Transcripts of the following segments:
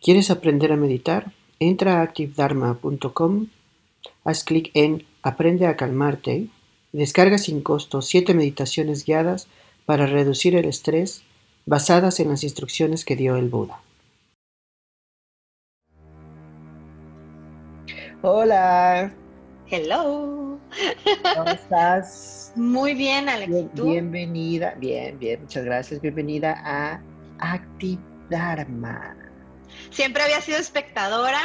¿Quieres aprender a meditar? Entra a activedharma.com, haz clic en Aprende a calmarte y descarga sin costo 7 meditaciones guiadas para reducir el estrés basadas en las instrucciones que dio el Buda. Hola. Hello. ¿Cómo estás? Muy bien, Alex. bienvenida, bien, bien, muchas gracias. Bienvenida a Active Dharma. Siempre había sido espectadora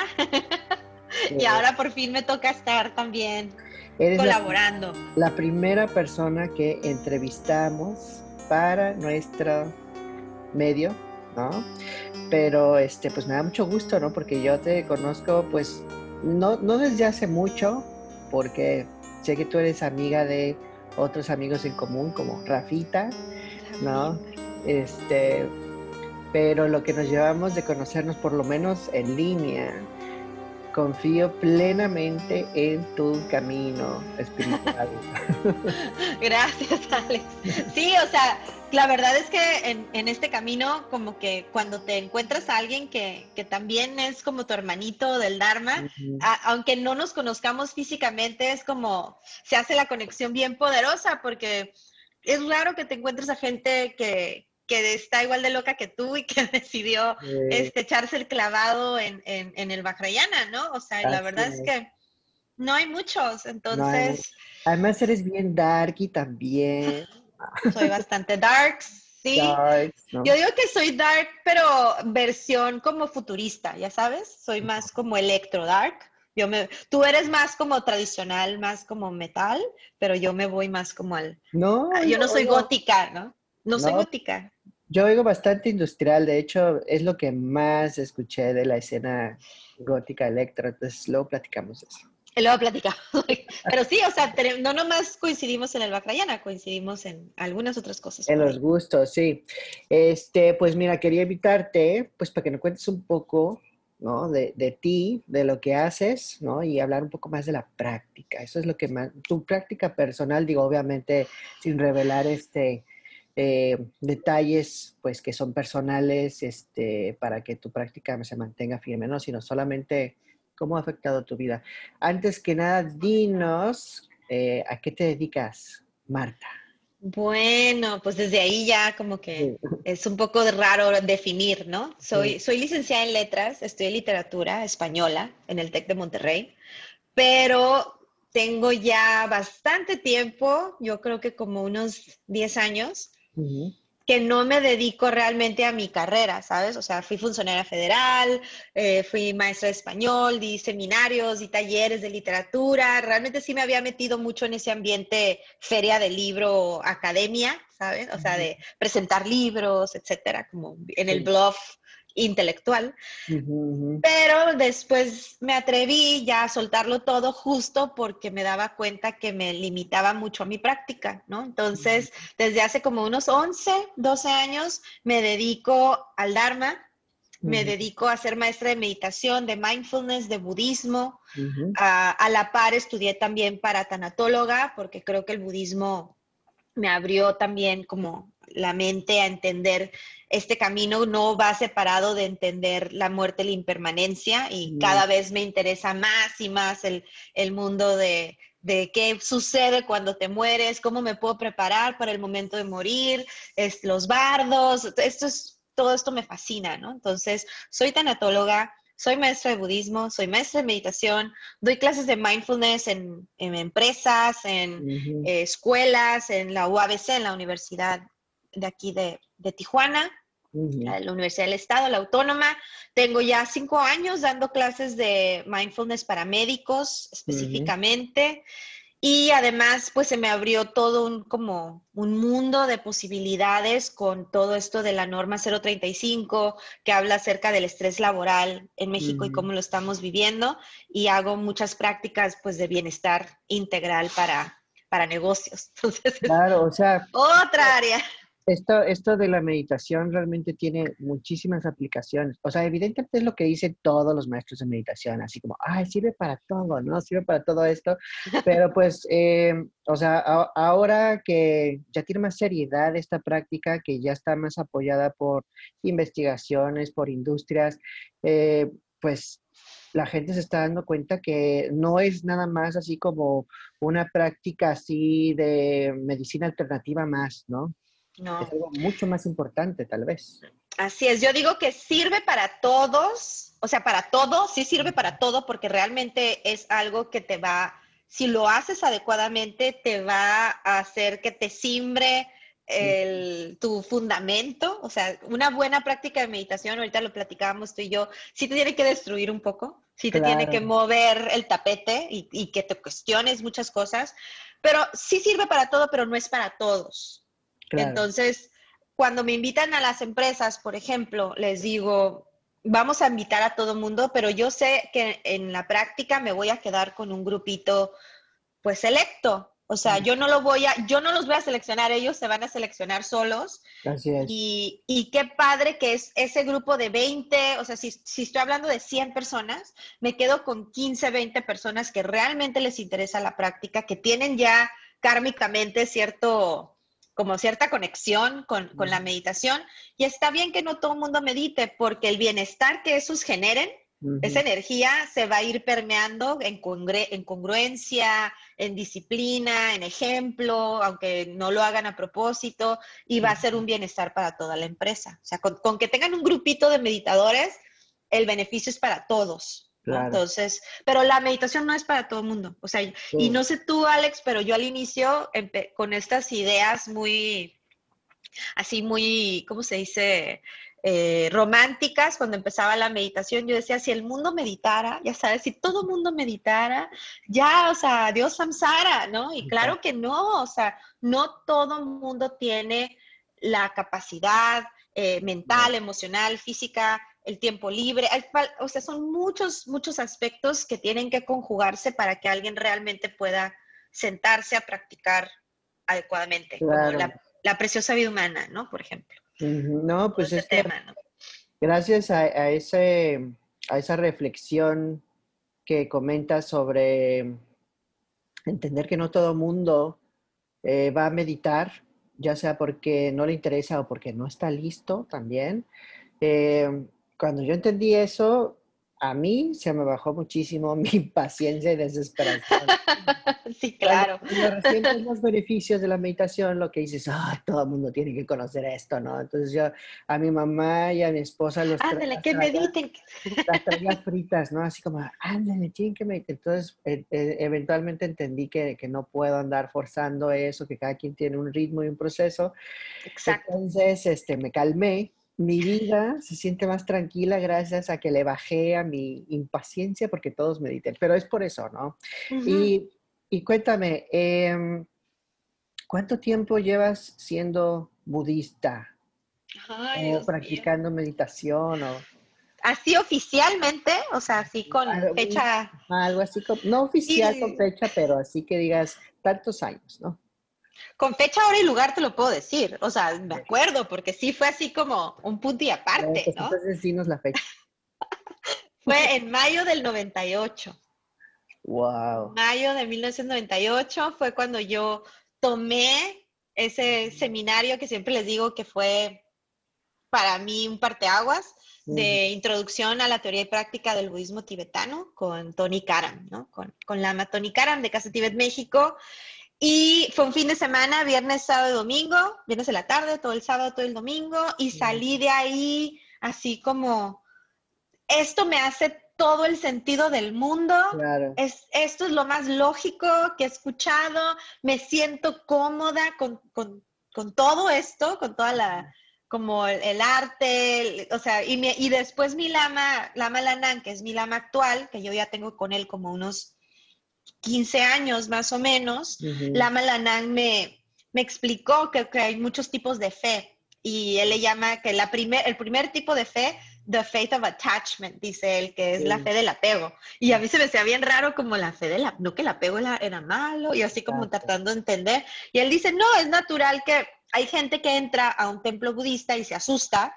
y ahora por fin me toca estar también colaborando. La, primera persona que entrevistamos para nuestro medio, ¿no? Pero este, pues me da mucho gusto, ¿no? Porque yo te conozco, pues, no, no desde hace mucho, porque sé que tú eres amiga de otros amigos en común, como Rafita, ¿no? Este, pero lo que nos llevamos de conocernos por lo menos en línea, confío plenamente en tu camino espiritual. Gracias, Alex. Sí, o sea, la verdad es que en, este camino, como que cuando te encuentras a alguien que, también es como tu hermanito del Dharma, aunque no nos conozcamos físicamente, es como se hace la conexión bien poderosa, porque es raro que te encuentres a gente que, que está igual de loca que tú y que decidió este, echarse el clavado en, el Bajrayana, ¿no? O sea, la verdad es. que no hay muchos, entonces... Además eres bien darky también. Soy bastante dark, sí. Yo digo que soy dark, pero versión como futurista, ¿ya sabes? Soy más como electro dark. Yo me, tú eres más como tradicional, más como metal, pero yo me voy más como al... No. Yo no, soy gótica, ¿no? No, soy gótica. Yo oigo bastante industrial, de hecho es lo que más escuché de la escena gótica electro, entonces luego platicamos eso. Luego platicamos. Pero sí, o sea, no nomás coincidimos en el Bacrayana, coincidimos en algunas otras cosas. En los gustos, sí. Este, pues mira, quería invitarte, pues para que nos cuentes un poco, ¿no? De, de, ti, de lo que haces, ¿no? Y hablar un poco más de la práctica. Eso es lo que más, tu práctica personal, digo, obviamente, sin revelar este, eh, detalles pues que son personales este, para que tu práctica se mantenga firme, ¿no? Sino solamente cómo ha afectado tu vida. Antes que nada, dinos eh, a qué te dedicas, Marta. Bueno, pues desde ahí ya como que es un poco raro definir, ¿no? Soy, soy licenciada en letras, en literatura española en el TEC de Monterrey, pero tengo ya bastante tiempo, yo creo que como unos 10 años, que no me dedico realmente a mi carrera, ¿sabes? O sea, fui funcionaria federal, eh, fui maestra de español, di seminarios, di talleres de literatura, realmente sí me había metido mucho en ese ambiente feria de libro, academia, ¿sabes? O sea, de presentar libros, etcétera, como en el blog intelectual, pero después me atreví ya a soltarlo todo justo porque me daba cuenta que me limitaba mucho a mi práctica, ¿no? Entonces, desde hace como unos 11, 12 años me dedico al Dharma, me dedico a ser maestra de meditación, de mindfulness, de budismo. a, a, la par estudié también para tanatóloga porque creo que el budismo me abrió también como la mente a entender este camino no va separado de entender la muerte y la impermanencia y cada vez me interesa más y más el, mundo de, qué sucede cuando te mueres, cómo me puedo preparar para el momento de morir, es, los bardos, esto es, todo esto me fascina, ¿no? Entonces, soy tanatóloga, soy maestra de budismo, soy maestra de meditación, doy clases de mindfulness en, empresas, en eh, escuelas, en la UABC, en la Universidad de aquí de, de Tijuana la Universidad del Estado, la Autónoma. Tengo ya cinco años dando clases de mindfulness para médicos específicamente. Y además, pues se me abrió todo un, como un mundo de posibilidades con todo esto de la norma 035 que habla acerca del estrés laboral en México y cómo lo estamos viviendo. Y hago muchas prácticas pues de bienestar integral para, para negocios. Entonces, claro, o sea, otra área. Esto, esto de la meditación realmente tiene muchísimas aplicaciones. O sea, evidentemente es lo que dicen todos los maestros de meditación, así como, ay, sirve para todo, ¿no? Sirve para todo esto. Pero pues, eh, o sea, ahora que ya tiene más seriedad esta práctica, que ya está más apoyada por investigaciones, por industrias, eh, pues la gente se está dando cuenta que no es nada más así como una práctica así de medicina alternativa más, ¿no? No. Es algo mucho más importante, tal vez. Así es, yo digo que sirve para todos, o sea, para todo, sí sirve para todo porque realmente es algo que te va, si lo haces adecuadamente, te va a hacer que te simbre el, tu fundamento, o sea, una buena práctica de meditación, ahorita lo platicábamos tú y yo, sí te tiene que destruir un poco, sí te tiene que mover el tapete y, y que te cuestiones muchas cosas, pero sí sirve para todo, pero no es para todos. Entonces, cuando me invitan a las empresas, por ejemplo, les digo, vamos a invitar a todo mundo, pero yo sé que en la práctica me voy a quedar con un grupito, pues selecto. O sea, yo no lo voy a, yo no los voy a seleccionar, ellos se van a seleccionar solos. Así es. Y, y qué padre que es ese grupo de 20, o sea, si, si, estoy hablando de 100 personas, me quedo con 15, 20 personas que realmente les interesa la práctica, que tienen ya kármicamente cierto, como cierta conexión con, la meditación. Y está bien que no todo el mundo medite, porque el bienestar que esos generen, esa energía se va a ir permeando en, en, congruencia, en disciplina, en ejemplo, aunque no lo hagan a propósito, y va a ser un bienestar para toda la empresa. O sea, con que tengan un grupito de meditadores, el beneficio es para todos. Entonces, pero la meditación no es para todo el mundo. O sea, y no sé tú, Alex, pero yo al inicio con estas ideas muy, así muy, ¿cómo se dice? Eh, románticas, cuando empezaba la meditación, yo decía, si el mundo meditara, ya sabes, si todo el mundo meditara, ya, o sea, Dios samsara, ¿no? Y claro que no, o sea, no todo el mundo tiene la capacidad eh, mental, emocional, física, el tiempo libre, o sea, son muchos, muchos aspectos que tienen que conjugarse para que alguien realmente pueda sentarse a practicar adecuadamente, como la, preciosa vida humana, ¿no? Por ejemplo. No, pues es tema, gracias a, ese, a esa reflexión que comentas sobre entender que no todo mundo eh, va a meditar, ya sea porque no le interesa o porque no está listo también. Eh, cuando yo entendí eso, a mí se me bajó muchísimo mi paciencia y desesperación. sí, claro. Cuando sientes los beneficios de la meditación, lo que dices, ah, todo el mundo tiene que conocer esto, ¿no? Entonces yo a mi mamá y a mi esposa los Ándale, que mediten. Las traía fritas, ¿no? Así como, ándale, tienen que meditar. Entonces, e, e, eventualmente entendí que, que, no puedo andar forzando eso, que cada quien tiene un ritmo y un proceso. Exacto. Entonces, este, me calmé mi vida se siente más tranquila gracias a que le bajé a mi impaciencia porque todos mediten, pero es por eso, ¿no? y, cuéntame, em, ¿cuánto tiempo llevas siendo budista? o practicando meditación o... Así oficialmente, o sea, así con fecha... Algo así, no oficial con fecha, pero así que digas tantos años, ¿no? Con fecha, hora y lugar te lo puedo decir. O sea, me acuerdo, porque sí fue así como un punto y aparte, pues, ¿no? Entonces, dinos la fecha. fue en mayo del 98. Wow. Mayo de 1998 fue cuando yo tomé ese seminario que siempre les digo que fue para mí un parteaguas de introducción a la teoría y práctica del budismo tibetano con Tony Karam, ¿no? Con, con Lama Tony Karam de Casa Tibet México. Y fue un fin de semana, viernes, sábado y domingo, viernes de la tarde, todo el sábado, todo el domingo, y salí de ahí así como, esto me hace todo el sentido del mundo. Es, esto es lo más lógico que he escuchado. Me siento cómoda con, todo esto, con toda la, como el, arte, o sea, y, y después mi lama, Lama Lanán, que es mi lama actual, que yo ya tengo con él como unos 15 años más o menos, Lama Lanang me, me explicó que, hay muchos tipos de fe y él le llama que la primer, el primer tipo de fe, the faith of attachment, dice él, que es la fe del apego. Y a mí se me hacía bien raro como la fe del no que el apego era, malo y así como tratando de entender. Y él dice, no, es natural que hay gente que entra a un templo budista y se asusta,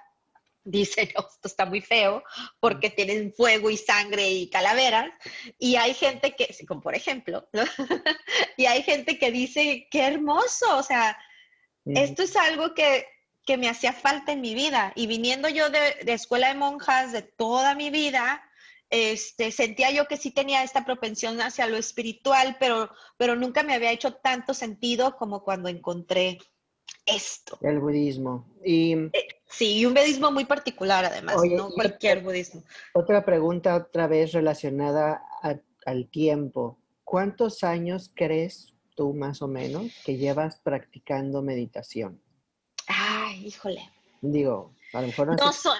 dice, esto está muy feo, porque tienen fuego y sangre y calaveras, y hay gente que, como por ejemplo, y hay gente que dice, qué hermoso, o sea, esto es algo que, que, me hacía falta en mi vida, y viniendo yo de, de escuela de monjas de toda mi vida, este, sentía yo que sí tenía esta propensión hacia lo espiritual, pero, pero nunca me había hecho tanto sentido como cuando encontré esto. El budismo. Y, eh, sí, y un budismo muy particular además, no cualquier budismo. Otra pregunta otra vez relacionada al tiempo. ¿Cuántos años crees tú más o menos que llevas practicando meditación? Ay, híjole. Digo, a lo mejor no, son.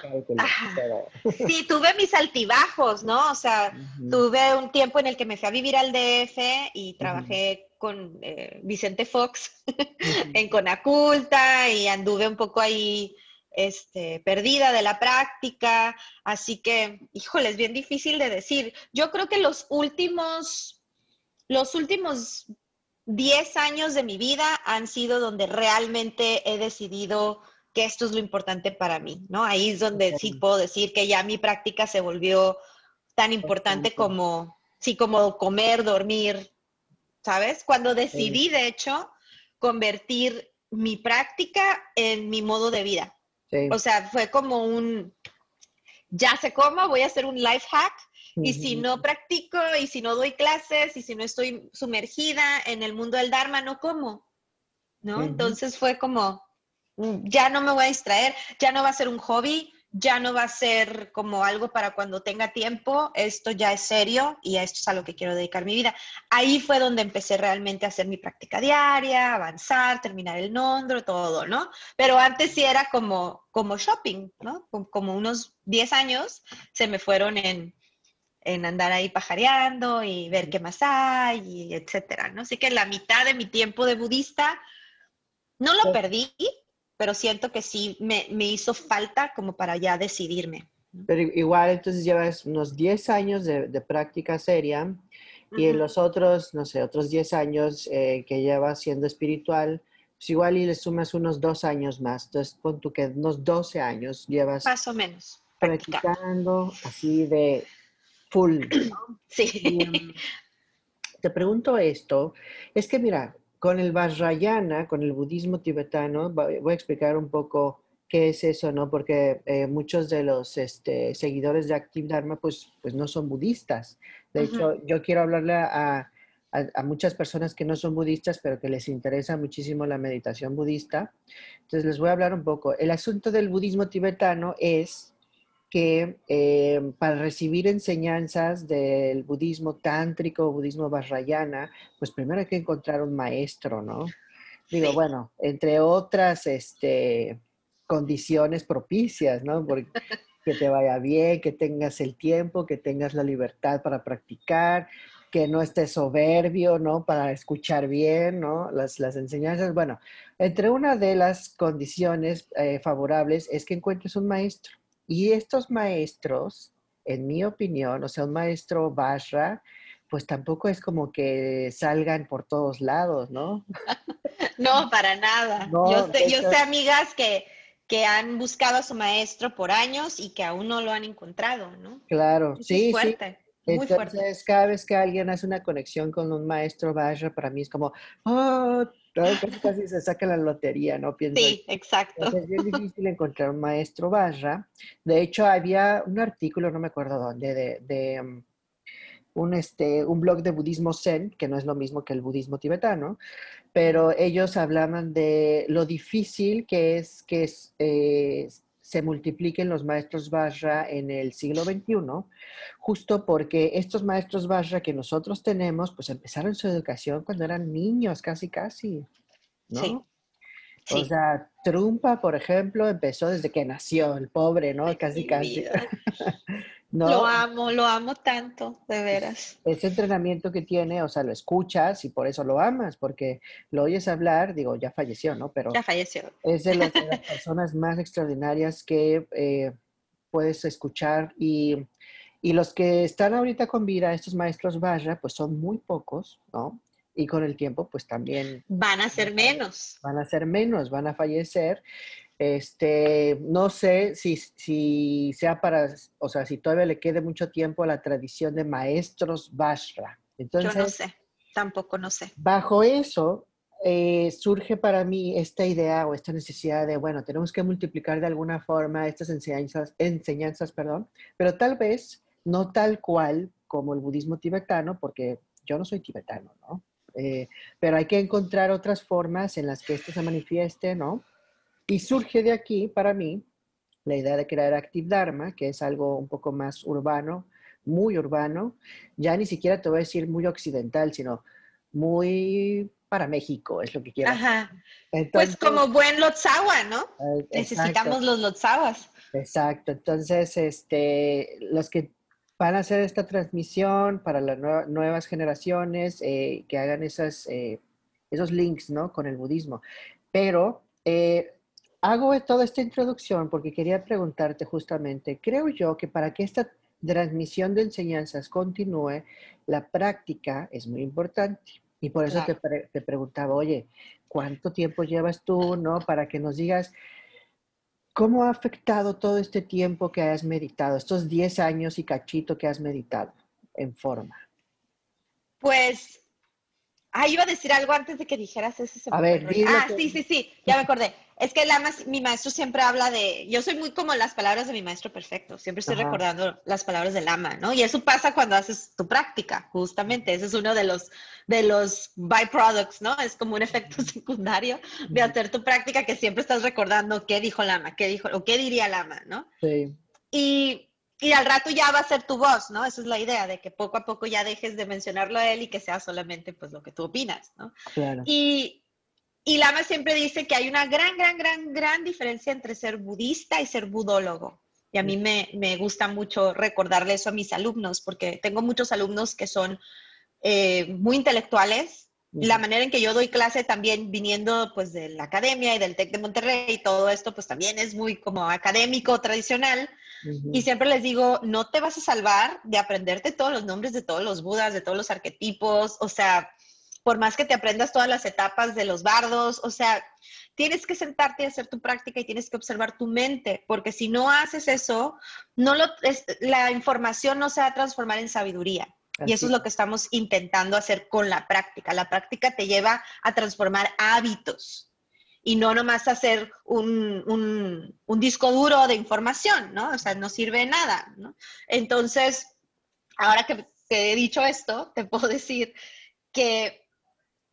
Sí, tuve mis altibajos, ¿no? O sea, tuve un tiempo en el que me fui a vivir al DF y trabajé con eh, Vicente Fox en Conaculta y anduve un poco ahí este, perdida de la práctica. Así que, híjole, es bien difícil de decir. Yo creo que los últimos, los últimos 10 años de mi vida han sido donde realmente he decidido que esto es lo importante para mí, ¿no? Ahí es donde sí puedo decir que ya mi práctica se volvió tan importante como, sí, como comer, dormir, ¿sabes? Cuando decidí, de hecho, convertir mi práctica en mi modo de vida. O sea, fue como un, ya sé cómo, voy a hacer un life hack. Y si no practico, y si no doy clases, y si no estoy sumergida en el mundo del Dharma, no como. ¿No? Entonces fue como, ya no me voy a distraer, ya no va a ser un hobby, ya no va a ser como algo para cuando tenga tiempo, esto ya es serio y a esto es a lo que quiero dedicar mi vida. Ahí fue donde empecé realmente a hacer mi práctica diaria, avanzar, terminar el nondro, todo, ¿no? Pero antes sí era como, como shopping, ¿no? Como unos 10 años se me fueron en, en andar ahí pajareando y ver qué más hay, y etcétera, ¿no? Así que la mitad de mi tiempo de budista no lo perdí, pero siento que sí me, hizo falta como para ya decidirme. Pero igual entonces llevas unos 10 años de, práctica seria y en los otros, no sé, otros 10 años eh, que llevas siendo espiritual, pues igual y le sumas unos dos años más. Entonces, pon tú que unos 12 años llevas. Más o menos. Practicando así de full. Sí. Mm, te pregunto esto, es que mira, con el Vajrayana, con el budismo tibetano, voy a explicar un poco qué es eso, ¿no? Porque eh, muchos de los este, seguidores de Active Dharma, pues, pues no son budistas. De hecho, yo quiero hablarle a, a, muchas personas que no son budistas, pero que les interesa muchísimo la meditación budista. Entonces, les voy a hablar un poco. El asunto del budismo tibetano es que eh, para recibir enseñanzas del budismo tántrico, budismo vajrayana, pues primero hay que encontrar un maestro, ¿no? Digo, bueno, entre otras este, condiciones propicias, ¿no? Porque, que te vaya bien, que tengas el tiempo, que tengas la libertad para practicar, que no estés soberbio, ¿no? Para escuchar bien, ¿no? Las, las enseñanzas. Bueno, entre una de las condiciones eh, favorables es que encuentres un maestro. Y estos maestros, en mi opinión, o sea, un maestro Vajra, pues tampoco es como que salgan por todos lados, ¿no? no, para nada. yo, sé, amigas que, que han buscado a su maestro por años y que aún no lo han encontrado, ¿no? Claro, sí, fuerte. Sí. Muy Entonces, cada vez que alguien hace una conexión con un maestro Vajra, para mí es como, oh, Casi, casi se saca la lotería, ¿no? Pienso sí, exacto. Es bien difícil encontrar un maestro barra. De hecho, había un artículo, no me acuerdo dónde, de, de um, un, este, un blog de budismo zen, que no es lo mismo que el budismo tibetano, pero ellos hablaban de lo difícil que es que es, eh, se multipliquen los maestros Vajra en el siglo XXI, justo porque estos maestros Vajra que nosotros tenemos, pues empezaron su educación cuando eran niños, casi, casi, ¿no? Sí. O sea, Trumpa, por ejemplo, empezó desde que nació, el pobre, ¿no? Casi, casi. Lo amo, lo amo tanto, de veras. Ese entrenamiento que tiene, o sea, lo escuchas y por eso lo amas, porque lo oyes hablar, digo, ya falleció, ¿no? Pero ya falleció. Es de las, personas más extraordinarias que eh, puedes escuchar y, y, los que están ahorita con vida, estos maestros Vajra, pues son muy pocos, ¿no? y con el tiempo pues también... Van a ser menos. Van a ser menos, van a fallecer. Este, no sé si, si sea para, o sea, si todavía le quede mucho tiempo a la tradición de maestros Vashra. Entonces, Yo no sé, tampoco no sé. Bajo eso, eh, surge para mí esta idea o esta necesidad de, bueno, tenemos que multiplicar de alguna forma estas enseñanzas, enseñanzas, perdón, pero tal vez no tal cual como el budismo tibetano, porque yo no soy tibetano, ¿no? Eh, pero hay que encontrar otras formas en las que esto se manifieste, ¿no? Y surge de aquí, para mí, la idea de crear Active Dharma, que es algo un poco más urbano, muy urbano, ya ni siquiera te voy a decir muy occidental, sino muy para México, es lo que quiero. Ajá. pues como buen Lotzawa, ¿no? Necesitamos los Lotzawas. Exacto. Entonces, este, los que van a hacer esta transmisión para las nuevas generaciones, eh, que hagan esas, eh, esos links ¿no? con el budismo. Pero eh, hago toda esta introducción porque quería preguntarte justamente, creo yo que para que esta transmisión de enseñanzas continúe, la práctica es muy importante. Y por eso te, te, preguntaba, oye, ¿cuánto tiempo llevas tú, no? Para que nos digas, ¿Cómo ha afectado todo este tiempo que has meditado, estos 10 años y cachito que has meditado en forma? Pues, ah, iba a decir algo antes de que dijeras eso. A ver, Ah, sí, sí, sí, ya me acordé. Es que mi maestro siempre habla de, yo soy muy como las palabras de mi maestro perfecto, siempre estoy recordando las palabras del ama, ¿no? Y eso pasa cuando haces tu práctica, justamente, ese es uno de los, de los byproducts, ¿no? Es como un efecto secundario de hacer tu práctica que siempre estás recordando qué dijo el ama, qué dijo, o qué diría el ama, ¿no? Sí. Y, y al rato ya va a ser tu voz, ¿no? Esa es la idea, de que poco a poco ya dejes de mencionarlo a él y que sea solamente pues lo que tú opinas, ¿no? Claro. Y, y Lama siempre dice que hay una gran, gran, gran, gran diferencia entre ser budista y ser budólogo. Y a mí me, me gusta mucho recordarle eso a mis alumnos, porque tengo muchos alumnos que son eh, muy intelectuales. La manera en que yo doy clase también viniendo pues de la academia y del TEC de Monterrey y todo esto pues también es muy como académico, tradicional. Y siempre les digo, no te vas a salvar de aprenderte todos los nombres de todos los budas, de todos los arquetipos. O sea, por más que te aprendas todas las etapas de los bardos, o sea, tienes que sentarte y hacer tu práctica y tienes que observar tu mente, porque si no haces eso, no lo, la información no se va a transformar en sabiduría. Y eso es lo que estamos intentando hacer con la práctica. La práctica te lleva a transformar hábitos y no nomás hacer un, un, disco duro de información, ¿no? O sea, no sirve de nada, ¿no? Entonces, ahora que te he dicho esto, te puedo decir que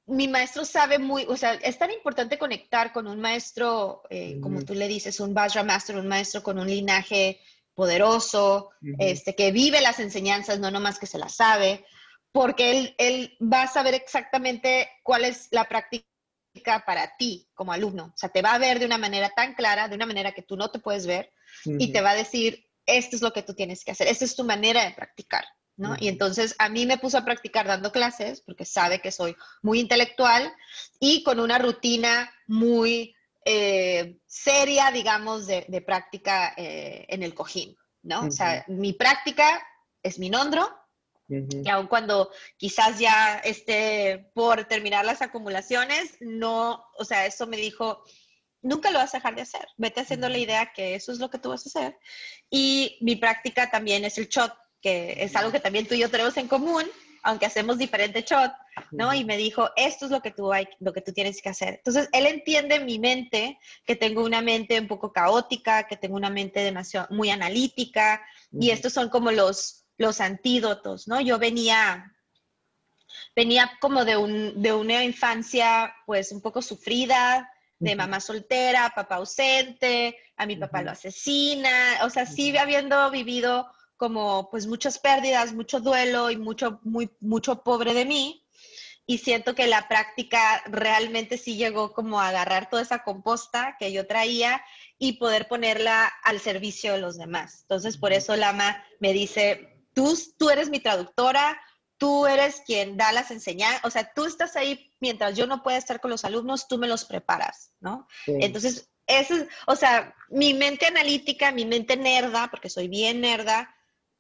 mi maestro sabe muy, o sea, es tan importante conectar con un maestro, eh, como tú le dices, un Vajra Master, un maestro con un linaje poderoso, este, que vive las enseñanzas, no nomás que se las sabe, porque él, él va a saber exactamente cuál es la práctica para ti como alumno. O sea, te va a ver de una manera tan clara, de una manera que tú no te puedes ver, y te va a decir, esto es lo que tú tienes que hacer, esta es tu manera de practicar. ¿No? Y entonces a mí me puso a practicar dando clases, porque sabe que soy muy intelectual y con una rutina muy eh, seria, digamos, de, práctica eh, en el cojín, ¿no? O sea, mi práctica es mi nondro, y aun cuando quizás ya esté por terminar las acumulaciones, no, o sea, eso me dijo, nunca lo vas a dejar de hacer, vete haciendo la idea que eso es lo que tú vas a hacer. Y mi práctica también es el shot, que es algo que también tú y yo tenemos en común, aunque hacemos diferente shot, ¿no? Y me dijo, esto es lo que tú hay, lo que tú tienes que hacer. Entonces, él entiende mi mente, que tengo una mente un poco caótica, que tengo una mente demasiado, muy analítica, y estos son como los, los antídotos, ¿no? Yo venía, venía como de, un, de una infancia, pues, un poco sufrida, de mamá soltera, papá ausente, a mi papá lo asesina, o sea, sí habiendo vivido como pues muchas pérdidas, mucho duelo y mucho, muy, mucho pobre de mí. Y siento que la práctica realmente sí llegó como a agarrar toda esa composta que yo traía y poder ponerla al servicio de los demás. Entonces, por eso Lama me dice, tú, tú eres mi traductora, tú eres quien da las enseñanzas, o sea, tú estás ahí mientras yo no pueda estar con los alumnos, tú me los preparas, ¿no? Entonces, eso es, o sea, mi mente analítica, mi mente nerda, porque soy bien nerda,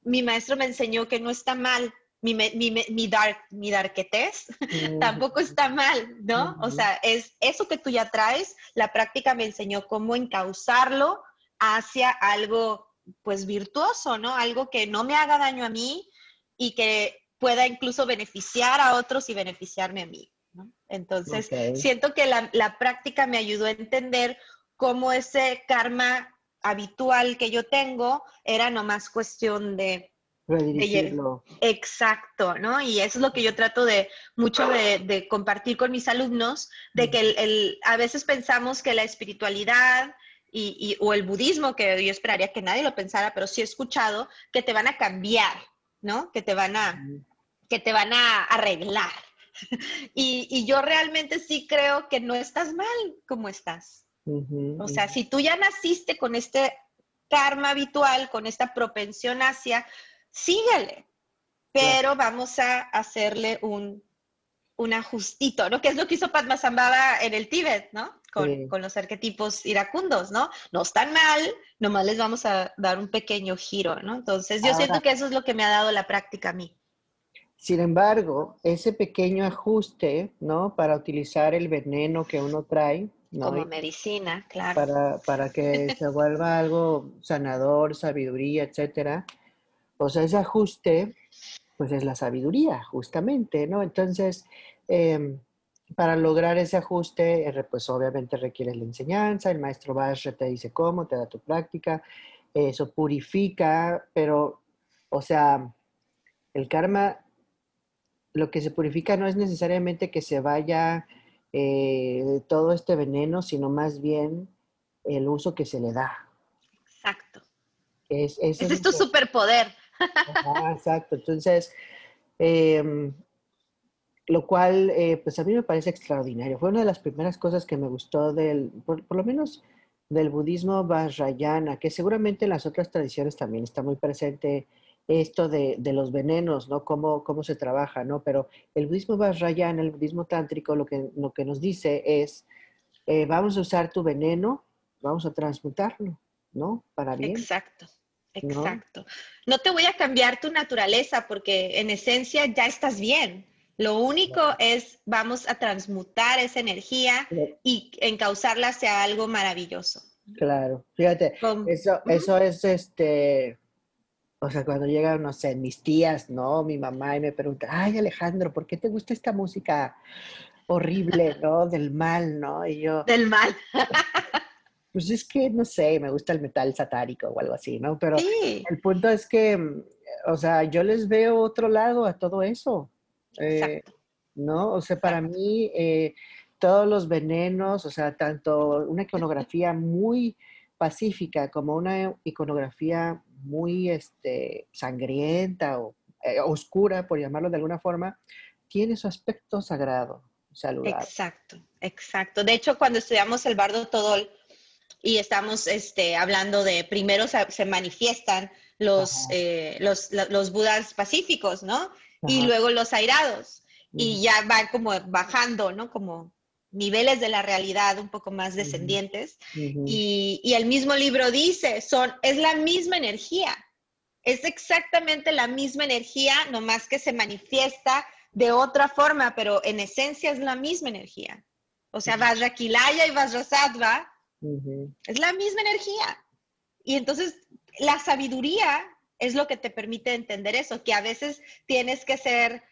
mi maestro me enseñó que no está mal mi, mi, mi, dark, mi darketez, tampoco está mal, ¿no? O sea, es eso que tú ya traes, la práctica me enseñó cómo encauzarlo hacia algo, pues, virtuoso, ¿no? Algo que no me haga daño a mí y que pueda incluso beneficiar a otros y beneficiarme a mí. ¿no? Entonces, siento que la, la práctica me ayudó a entender cómo ese karma habitual que yo tengo era nomás cuestión de Redirigirlo. exacto, ¿no? Y eso es lo que yo trato de mucho de, compartir con mis alumnos, de que el, a veces pensamos que la espiritualidad y, o el budismo, que yo esperaría que nadie lo pensara, pero sí he escuchado, que te van a cambiar, ¿no? Que te van a, que te van a arreglar. y, y, yo realmente sí creo que no estás mal como estás. O sea, si tú ya naciste con este karma habitual, con esta propensión hacia, síguele, pero vamos a hacerle un, un ajustito, ¿no? Que es lo que hizo Padmasambhava en el Tíbet, ¿no? Con, con, los arquetipos iracundos, ¿no? No están mal, nomás les vamos a dar un pequeño giro, ¿no? Entonces, yo siento que eso es lo que me ha dado la práctica a mí. Sin embargo, ese pequeño ajuste, ¿no? Para utilizar el veneno que uno trae, como medicina, claro. Para, para que se vuelva algo sanador, sabiduría, etcétera. O sea, ese ajuste, pues es la sabiduría, justamente, ¿no? Entonces, em, para lograr ese ajuste, pues obviamente requiere la enseñanza, el maestro Vashra te dice cómo, te da tu práctica, eso purifica, pero, o sea, el karma, lo que se purifica no es necesariamente que se vaya eh, todo este veneno, sino más bien el uso que se le da. Exacto. Es, Ese es tu superpoder. exacto. Entonces, em, lo cual, eh, pues a mí me parece extraordinario. Fue una de las primeras cosas que me gustó del, por, por lo menos del budismo Vajrayana, que seguramente en las otras tradiciones también está muy presente esto de, los venenos, ¿no? Cómo, cómo se trabaja, ¿no? Pero el budismo Vajrayana, el budismo tántrico, lo que, lo que nos dice es, eh, vamos a usar tu veneno, vamos a transmutarlo, ¿no? Para bien. Exacto. Exacto. ¿no? te voy a cambiar tu naturaleza porque en esencia ya estás bien. Lo único es, vamos a transmutar esa energía y encauzarla hacia algo maravilloso. Claro, fíjate, eso, eso es este, o sea, cuando llegan, no sé, mis tías, ¿no? Mi mamá y me pregunta, ay Alejandro, ¿por qué te gusta esta música horrible, ¿no? Del mal, ¿no? Y yo... Del mal. Pues es que, no sé, me gusta el metal satárico o algo así, ¿no? Pero el punto es que, mm, o sea, yo les veo otro lado a todo eso. Eh. ¿No? O sea, para mí, eh, todos los venenos, o sea, tanto una iconografía muy pacífica como una iconografía muy este, sangrienta o eh, oscura, por llamarlo de alguna forma, tiene su aspecto sagrado, saludable. Exacto, exacto. De hecho, cuando estudiamos el bardo todol y estamos este, hablando de primero se, manifiestan los, eh, los, los, budas pacíficos, ¿no? Y luego los airados. Y ya van como bajando, ¿no? Como niveles de la realidad un poco más descendientes. y, y, el mismo libro dice, son, es la misma energía, es exactamente la misma energía, nomás que se manifiesta de otra forma, pero en esencia es la misma energía. O sea, Vajrakilaya y Vajrasattva es la misma energía. Y entonces la sabiduría es lo que te permite entender eso, que a veces tienes que ser,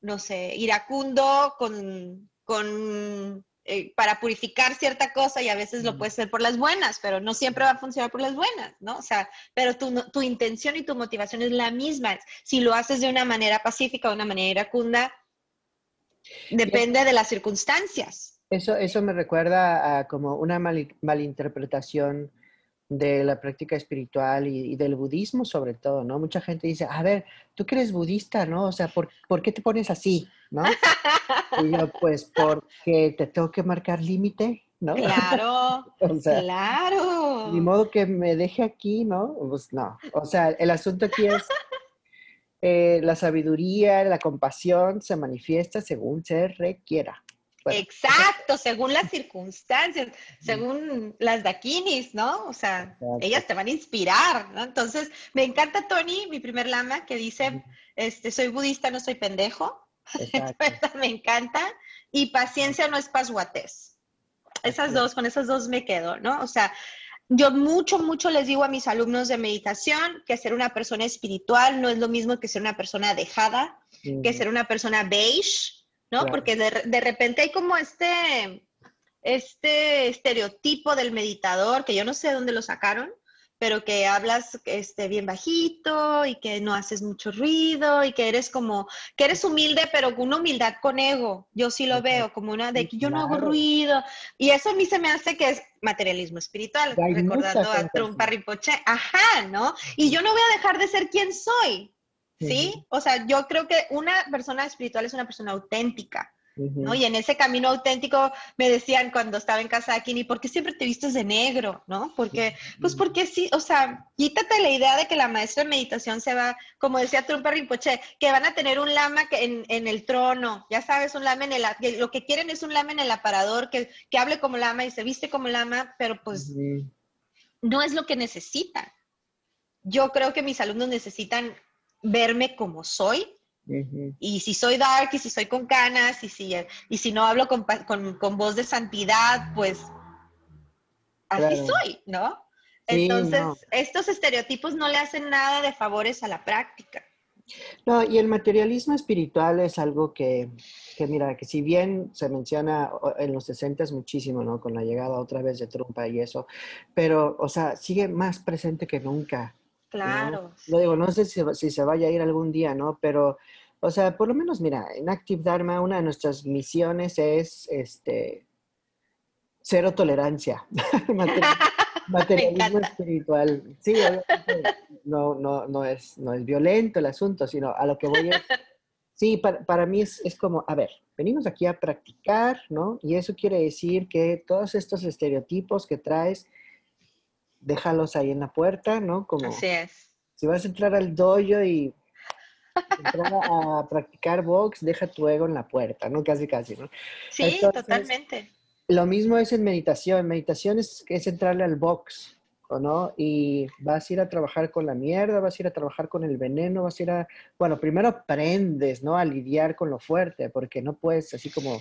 no sé, iracundo con con, eh, para purificar cierta cosa y a veces lo puede ser por las buenas, pero no siempre va a funcionar por las buenas, ¿no? O sea, pero tu, tu intención y tu motivación es la misma. Si lo haces de una manera pacífica, de una manera iracunda, depende de las circunstancias. Eso, eso me recuerda a como una mal, malinterpretación de la práctica espiritual y, del budismo sobre todo, ¿no? Mucha gente dice, a ver, tú que eres budista, ¿no? O sea, ¿por, ¿por qué te pones así, ¿no? Y yo, pues, porque te tengo que marcar límite, ¿no? Claro, claro. Ni modo que me deje aquí, ¿no? Pues no. O sea, el asunto aquí es eh, la sabiduría, la compasión se manifiesta según se requiera. Exacto, según las circunstancias, según las daquinis, ¿no? O sea, ellas te van a inspirar, ¿no? Entonces, me encanta Tony, mi primer lama, que dice, este, soy budista, no soy pendejo. me encanta. Y paciencia no es pasguatés. Esas dos, con esas dos me quedo, ¿no? O sea, yo mucho, mucho les digo a mis alumnos de meditación que ser una persona espiritual no es lo mismo que ser una persona dejada, que ser una persona beige, ¿no? Porque de, repente hay como este, este estereotipo del meditador, que yo no sé de dónde lo sacaron, pero que hablas este, bien bajito y que no haces mucho ruido y que eres como, que eres humilde, pero con una humildad con ego. Yo sí lo veo como una de que yo no hago ruido. Y eso a mí se me hace que es materialismo espiritual, recordando a Trumpa Rinpoche. Ajá, ¿no? Y yo no voy a dejar de ser quien soy. ¿Sí? O sea, yo creo que una persona espiritual es una persona auténtica. ¿no? Y en ese camino auténtico me decían cuando estaba en casa aquí, ¿y por qué siempre te vistes de negro? ¿No? Porque, pues porque sí, o sea, quítate la idea de que la maestra de meditación se va, como decía Trumpa Rinpoche, que van a tener un lama en, en, el trono, ya sabes, un lama en el, lo que quieren es un lama en el aparador, que, que hable como lama y se viste como lama, pero pues no es lo que necesitan. Yo creo que mis alumnos necesitan verme como soy, y si soy dark, y si soy con canas, y si, y si no hablo con, con, voz de santidad, pues así soy, ¿no? Entonces, estos estereotipos no le hacen nada de favores a la práctica. No, y el materialismo espiritual es algo que, que, mira, que si bien se menciona en los 60 muchísimo, ¿no? Con la llegada otra vez de Trumpa y eso, pero, o sea, sigue más presente que nunca. Claro. ¿no? digo, no sé si, si, se vaya a ir algún día, ¿no? Pero, o sea, por lo menos, mira, en Active Dharma una de nuestras misiones es, este, cero tolerancia. Materialismo espiritual. Sí, no, no, no, es, no es violento el asunto, sino a lo que voy es... Sí, para, para mí es, es, como, a ver, venimos aquí a practicar, ¿no? Y eso quiere decir que todos estos estereotipos que traes, déjalos ahí en la puerta, ¿no? Como Así es. Si vas a entrar al dojo y entrar a practicar box, deja tu ego en la puerta, ¿no? Casi, casi, ¿no? Sí, totalmente. Lo mismo es en meditación. Meditación es, es entrarle al box, ¿no? Y vas a ir a trabajar con la mierda, vas a ir a trabajar con el veneno, vas a ir a... Bueno, primero aprendes, ¿no? A lidiar con lo fuerte, porque no puedes así como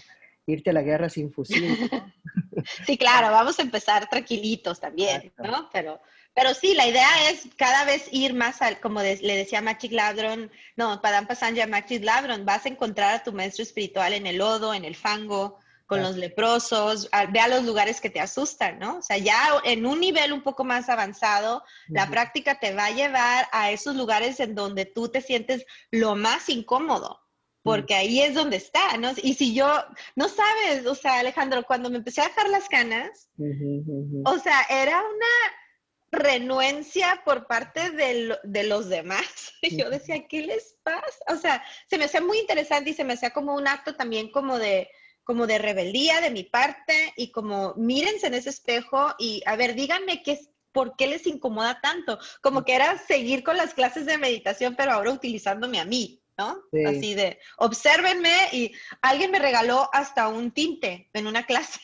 irte a la guerra sin fusil. sí, claro, vamos a empezar tranquilitos también, ¿no? Pero, pero sí, la idea es cada vez ir más al, como le decía Machik Ladron, no, Padam Pasanja Machik Ladron, vas a encontrar a tu maestro espiritual en el lodo, en el fango, con los leprosos, ve a los lugares que te asustan, ¿no? O sea, ya en un nivel un poco más avanzado, la práctica te va a llevar a esos lugares en donde tú te sientes lo más incómodo, porque ahí es donde está, ¿no? Y si yo, no sabes, o sea, Alejandro, cuando me empecé a dejar las canas, o sea, era una renuencia por parte de, de los demás. Y yo decía, ¿qué les pasa? O sea, se me hacía muy interesante y se me hacía como un acto también como de, como de rebeldía de mi parte y como mírense en ese espejo y a ver, díganme qué, por qué les incomoda tanto. Como que era seguir con las clases de meditación, pero ahora utilizándome a mí. ¿No? Así de, obsérvenme y alguien me regaló hasta un tinte en una clase,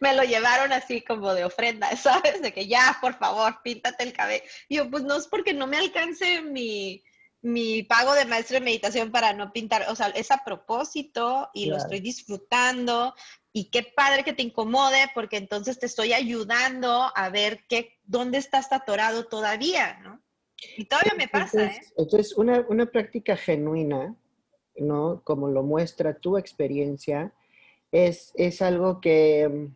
me lo llevaron así como de ofrenda, ¿sabes? De que ya, por favor, píntate el cabello. Y yo, pues no es porque no me alcance mi, mi pago de maestro de meditación para no pintar, o sea, es a propósito y lo estoy disfrutando y qué padre que te incomode porque entonces te estoy ayudando a ver qué, dónde estás atorado todavía, ¿no? Y todavía me pasa, ¿eh? Entonces, una, una práctica genuina, ¿no? Como lo muestra tu experiencia, es, es algo que mm,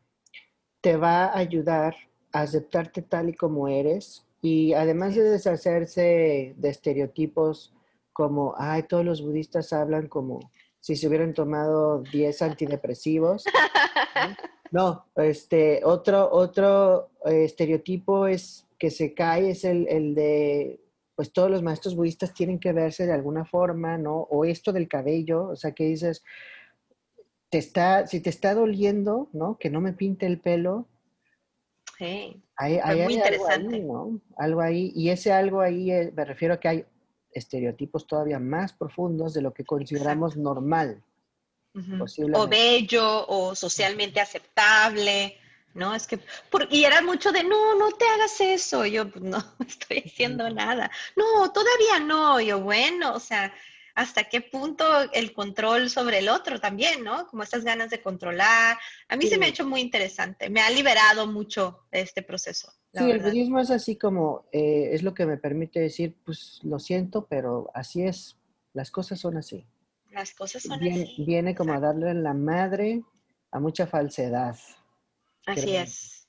te va a ayudar a aceptarte tal y como eres y además de deshacerse de estereotipos como, ay, todos los budistas hablan como si se hubieran tomado 10 antidepresivos. No, este, otro, otro eh, estereotipo es que se cae es el, el, de, pues todos los maestros budistas tienen que verse de alguna forma, ¿no? O esto del cabello, o sea, que dices, te está, si te está doliendo, ¿no? Que no me pinte el pelo. Sí, hay, hay, muy interesante. Algo ahí, ¿no? Algo ahí, y ese algo ahí, eh, me refiero a que hay estereotipos todavía más profundos de lo que consideramos normal. o bello, o socialmente aceptable, ¿no? Es que, y era mucho de, no, no te hagas eso. Yo, pues, no, estoy haciendo nada. No, todavía no. Yo, bueno, o sea, hasta qué punto el control sobre el otro también, ¿no? Como estas ganas de controlar. A mí se me ha hecho muy interesante, me ha liberado mucho este proceso. Sí, el budismo es así como, eh, es lo que me permite decir, pues lo siento, pero así es, las cosas son así. Las cosas son así. Viene como a darle la madre a mucha falsedad. Así es.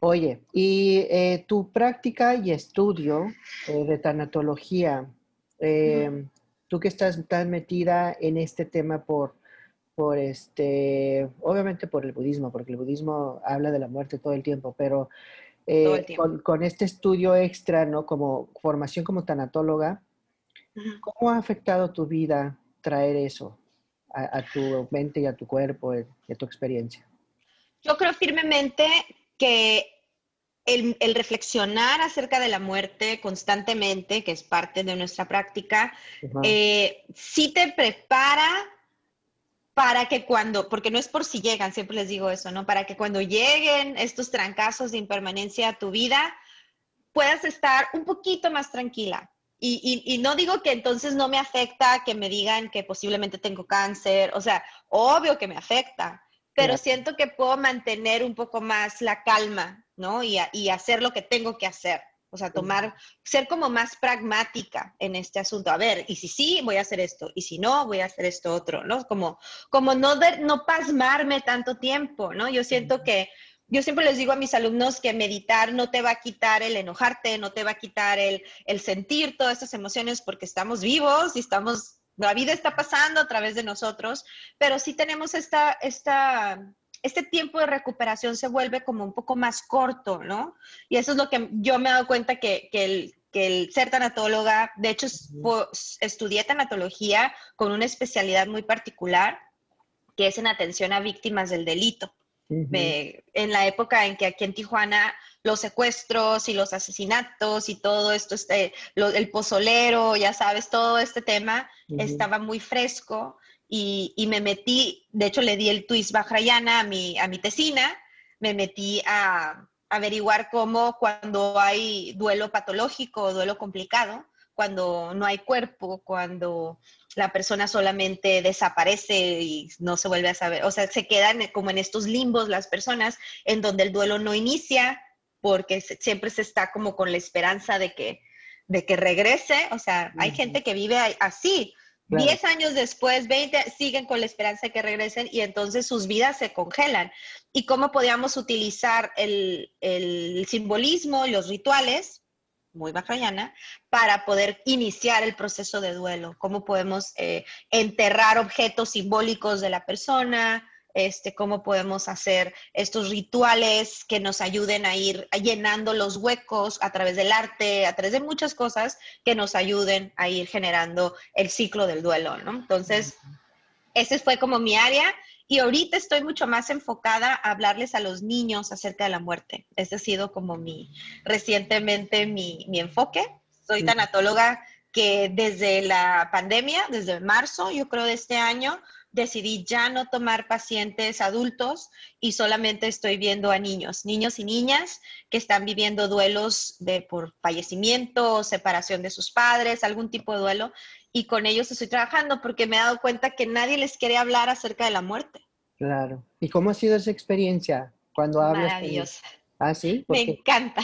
Oye, y eh, tu práctica y estudio eh, de tanatología, tú que estás tan metida en este tema por, por este, obviamente por el budismo, porque el budismo habla de la muerte todo el tiempo, pero eh, Con, este estudio extra, ¿no? Como formación como tanatóloga, ¿cómo ha afectado tu vida traer eso a, tu mente y a tu cuerpo y a tu experiencia? Yo creo firmemente que el, reflexionar acerca de la muerte constantemente, que es parte de nuestra práctica, eh, sí te prepara para que cuando, porque no es por si llegan, siempre les digo eso, ¿no? Para que cuando lleguen estos trancazos de impermanencia a tu vida, puedas estar un poquito más tranquila. Y, y, no digo que entonces no me afecta que me digan que posiblemente tengo cáncer, o sea, obvio que me afecta, pero siento que puedo mantener un poco más la calma, ¿no? Y, y, hacer lo que tengo que hacer. O sea, tomar, ser como más pragmática en este asunto. A ver, y si sí, voy a hacer esto, y si no, voy a hacer esto otro, ¿no? Como, como no, no pasmarme tanto tiempo, ¿no? Yo siento que, yo siempre les digo a mis alumnos que meditar no te va a quitar el enojarte, no te va a quitar el, el sentir todas estas emociones porque estamos vivos y estamos la vida está pasando a través de nosotros, pero sí tenemos esta, esta, este tiempo de recuperación se vuelve como un poco más corto, ¿no? Y eso es lo que yo me he dado cuenta que, que el, que el ser tanatóloga, de hecho, estudié tanatología con una especialidad muy particular, que es en atención a víctimas del delito. En la época en que aquí en Tijuana los secuestros y los asesinatos y todo esto, este, el pozolero, ya sabes, todo este tema estaba muy fresco y, me metí, de hecho le di el twist Bajrayana a mi, a mi tesina, me metí a, averiguar cómo cuando hay duelo patológico o duelo complicado, cuando no hay cuerpo, cuando la persona solamente desaparece y no se vuelve a saber, o sea, se quedan como en estos limbos las personas en donde el duelo no inicia, porque siempre se está como con la esperanza de que, de que regrese. O sea, hay gente que vive así. Diez años después, 20, siguen con la esperanza de que regresen y entonces sus vidas se congelan. ¿Y cómo podíamos utilizar el, el simbolismo, los rituales, muy bajayana, para poder iniciar el proceso de duelo? ¿Cómo podemos eh, enterrar objetos simbólicos de la persona? este, cómo podemos hacer estos rituales que nos ayuden a ir llenando los huecos a través del arte, a través de muchas cosas que nos ayuden a ir generando el ciclo del duelo, ¿no? Entonces, ese fue como mi área y ahorita estoy mucho más enfocada a hablarles a los niños acerca de la muerte. Ese ha sido como mi, recientemente mi, mi enfoque. Soy tanatóloga que desde la pandemia, desde marzo, yo creo de este año, decidí ya no tomar pacientes adultos y solamente estoy viendo a niños, niños y niñas que están viviendo duelos de, por fallecimiento, separación de sus padres, algún tipo de duelo, y con ellos estoy trabajando porque me he dado cuenta que nadie les quiere hablar acerca de la muerte. Claro. ¿Y cómo ha sido esa experiencia cuando hablas? Maravillosa. ¿Ah, sí? Me encanta,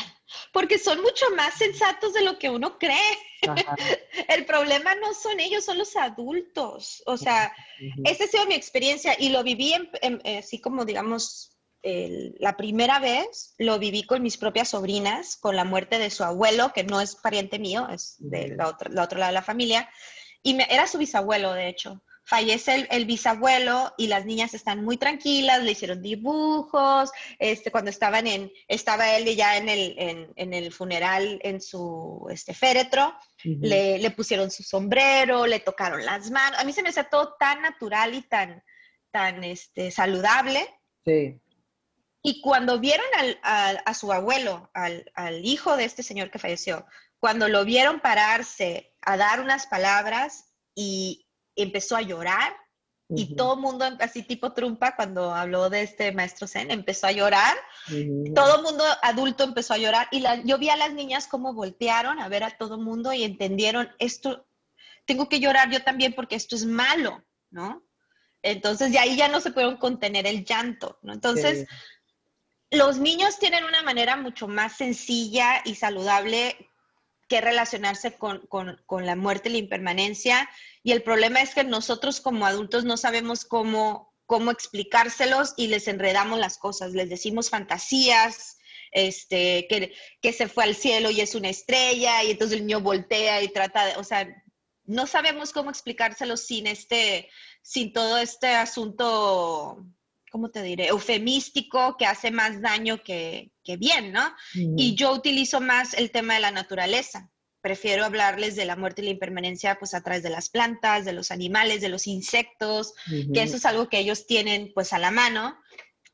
porque son mucho más sensatos de lo que uno cree. El problema no son ellos, son los adultos. O sea, esa ha sido mi experiencia y lo viví eh, así como, digamos, la primera vez lo viví con mis propias sobrinas, con la muerte de su abuelo, que no es pariente mío, es de la otra, la otro lado de la familia, y me, era su bisabuelo, de hecho fallece el, bisabuelo y las niñas están muy tranquilas, le hicieron dibujos, este, cuando estaban en, estaba él ya en el, en, el funeral en su este, féretro, le, pusieron su sombrero, le tocaron las manos, a mí se me hace todo tan natural y tan, tan este, saludable. Sí. Y cuando vieron a, su abuelo, al, al hijo de este señor que falleció, cuando lo vieron pararse a dar unas palabras y, empezó a llorar, y todo el mundo, así tipo trumpa, cuando habló de este maestro Zen, empezó a llorar. Todo el mundo adulto empezó a llorar. Y yo vi a las niñas cómo voltearon a ver a todo el mundo y entendieron, esto, tengo que llorar yo también porque esto es malo, ¿no? Entonces, de ahí ya no se pudieron contener el llanto, ¿no? Entonces, los niños tienen una manera mucho más sencilla y saludable que relacionarse con, la muerte y la impermanencia. Y el problema es que nosotros como adultos no sabemos cómo, cómo explicárselos y les enredamos las cosas. Les decimos fantasías, este, que, que, se fue al cielo y es una estrella, y entonces el niño voltea y trata de, o sea, no sabemos cómo explicárselos sin este, sin todo este asunto ¿cómo te diré? Eufemístico que hace más daño que, bien, ¿no? Y yo utilizo más el tema de la naturaleza. Prefiero hablarles de la muerte y la impermanencia pues a través de las plantas, de los animales, de los insectos, que eso es algo que ellos tienen pues a la mano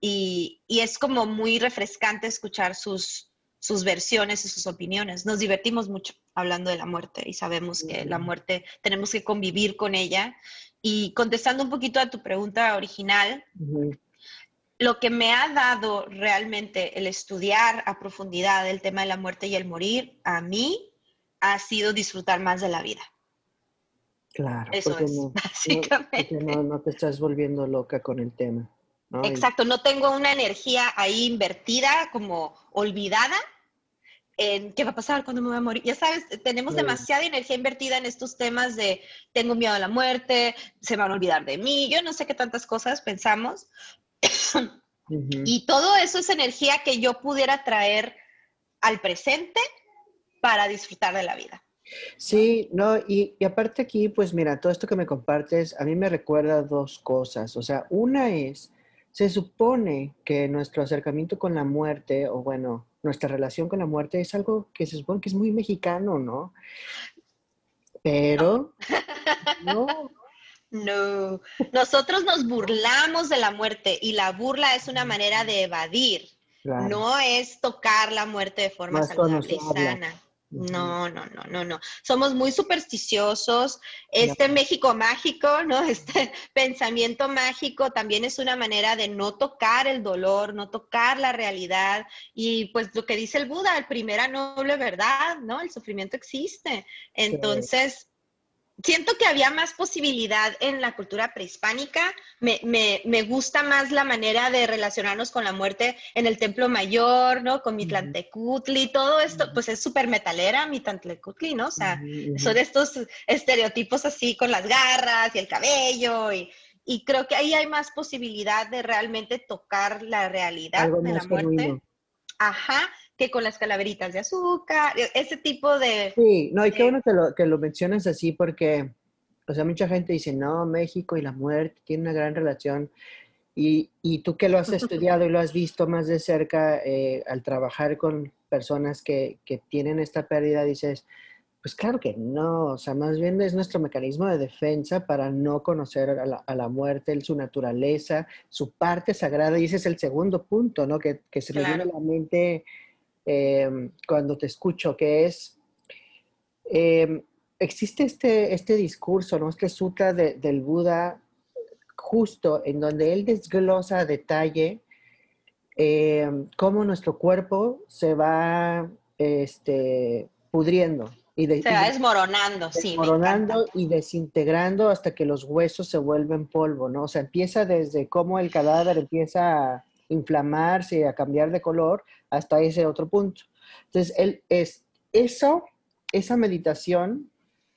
y, es como muy refrescante escuchar sus, sus versiones y sus opiniones. Nos divertimos mucho hablando de la muerte y sabemos que la muerte tenemos que convivir con ella. Y contestando un poquito a tu pregunta original, lo que me ha dado realmente el estudiar a profundidad el tema de la muerte y el morir, a mí, ha sido disfrutar más de la vida. Claro, eso es, no, básicamente. No, te estás volviendo loca con el tema. Exacto, no tengo una energía ahí invertida, como olvidada, en qué va a pasar cuando me voy a morir. Ya sabes, tenemos demasiada energía invertida en estos temas de tengo miedo a la muerte, se van a olvidar de mí, yo no sé qué tantas cosas pensamos, y todo eso es energía que yo pudiera traer al presente para disfrutar de la vida. Sí, no, y, aparte aquí, pues mira, todo esto que me compartes a mí me recuerda dos cosas. O sea, una es, se supone que nuestro acercamiento con la muerte, o bueno, nuestra relación con la muerte es algo que se supone que es muy mexicano, ¿no? Pero no, no, nosotros nos burlamos de la muerte y la burla es una manera de evadir, no es tocar la muerte de forma saludable y sana. No, no, no, no, no. Somos muy supersticiosos. Este México mágico, ¿no? Este pensamiento mágico también es una manera de no tocar el dolor, no tocar la realidad. Y pues lo que dice el Buda, el primera noble verdad, ¿no? El sufrimiento existe. Entonces, siento que había más posibilidad en la cultura prehispánica. Me, me, me, gusta más la manera de relacionarnos con la muerte en el templo mayor, ¿no? Con Mitlantecutli, todo esto, pues es súper metalera Mitlantecutli, ¿no? O sea, son estos estereotipos así con las garras y el cabello y, y creo que ahí hay más posibilidad de realmente tocar la realidad de la muerte. Ajá, que con las calaveritas de azúcar, e, ese tipo de... Sí, no, y qué bueno que lo, que lo mencionas así porque, o sea, mucha gente dice, no, México y la muerte tienen una gran relación. Y, y tú que lo has estudiado y lo has visto más de cerca eh, al trabajar con personas que, que tienen esta pérdida, dices, pues claro que no, o sea, más bien es nuestro mecanismo de defensa para no conocer a la, a la muerte, su naturaleza, su parte sagrada, y ese es el segundo punto, ¿no? Que, que se me viene a la mente Em, cuando te escucho, que es, em, existe este, este discurso, ¿no? este sutra del Buda justo en donde él desglosa a detalle em, cómo nuestro cuerpo se va este, pudriendo. Y se va desmoronando, sí. Desmoronando y desintegrando hasta que los huesos se vuelven polvo, ¿no? O sea, empieza desde cómo el cadáver empieza a inflamarse, a cambiar de color, hasta ese otro punto. Entonces, él es eso, esa meditación.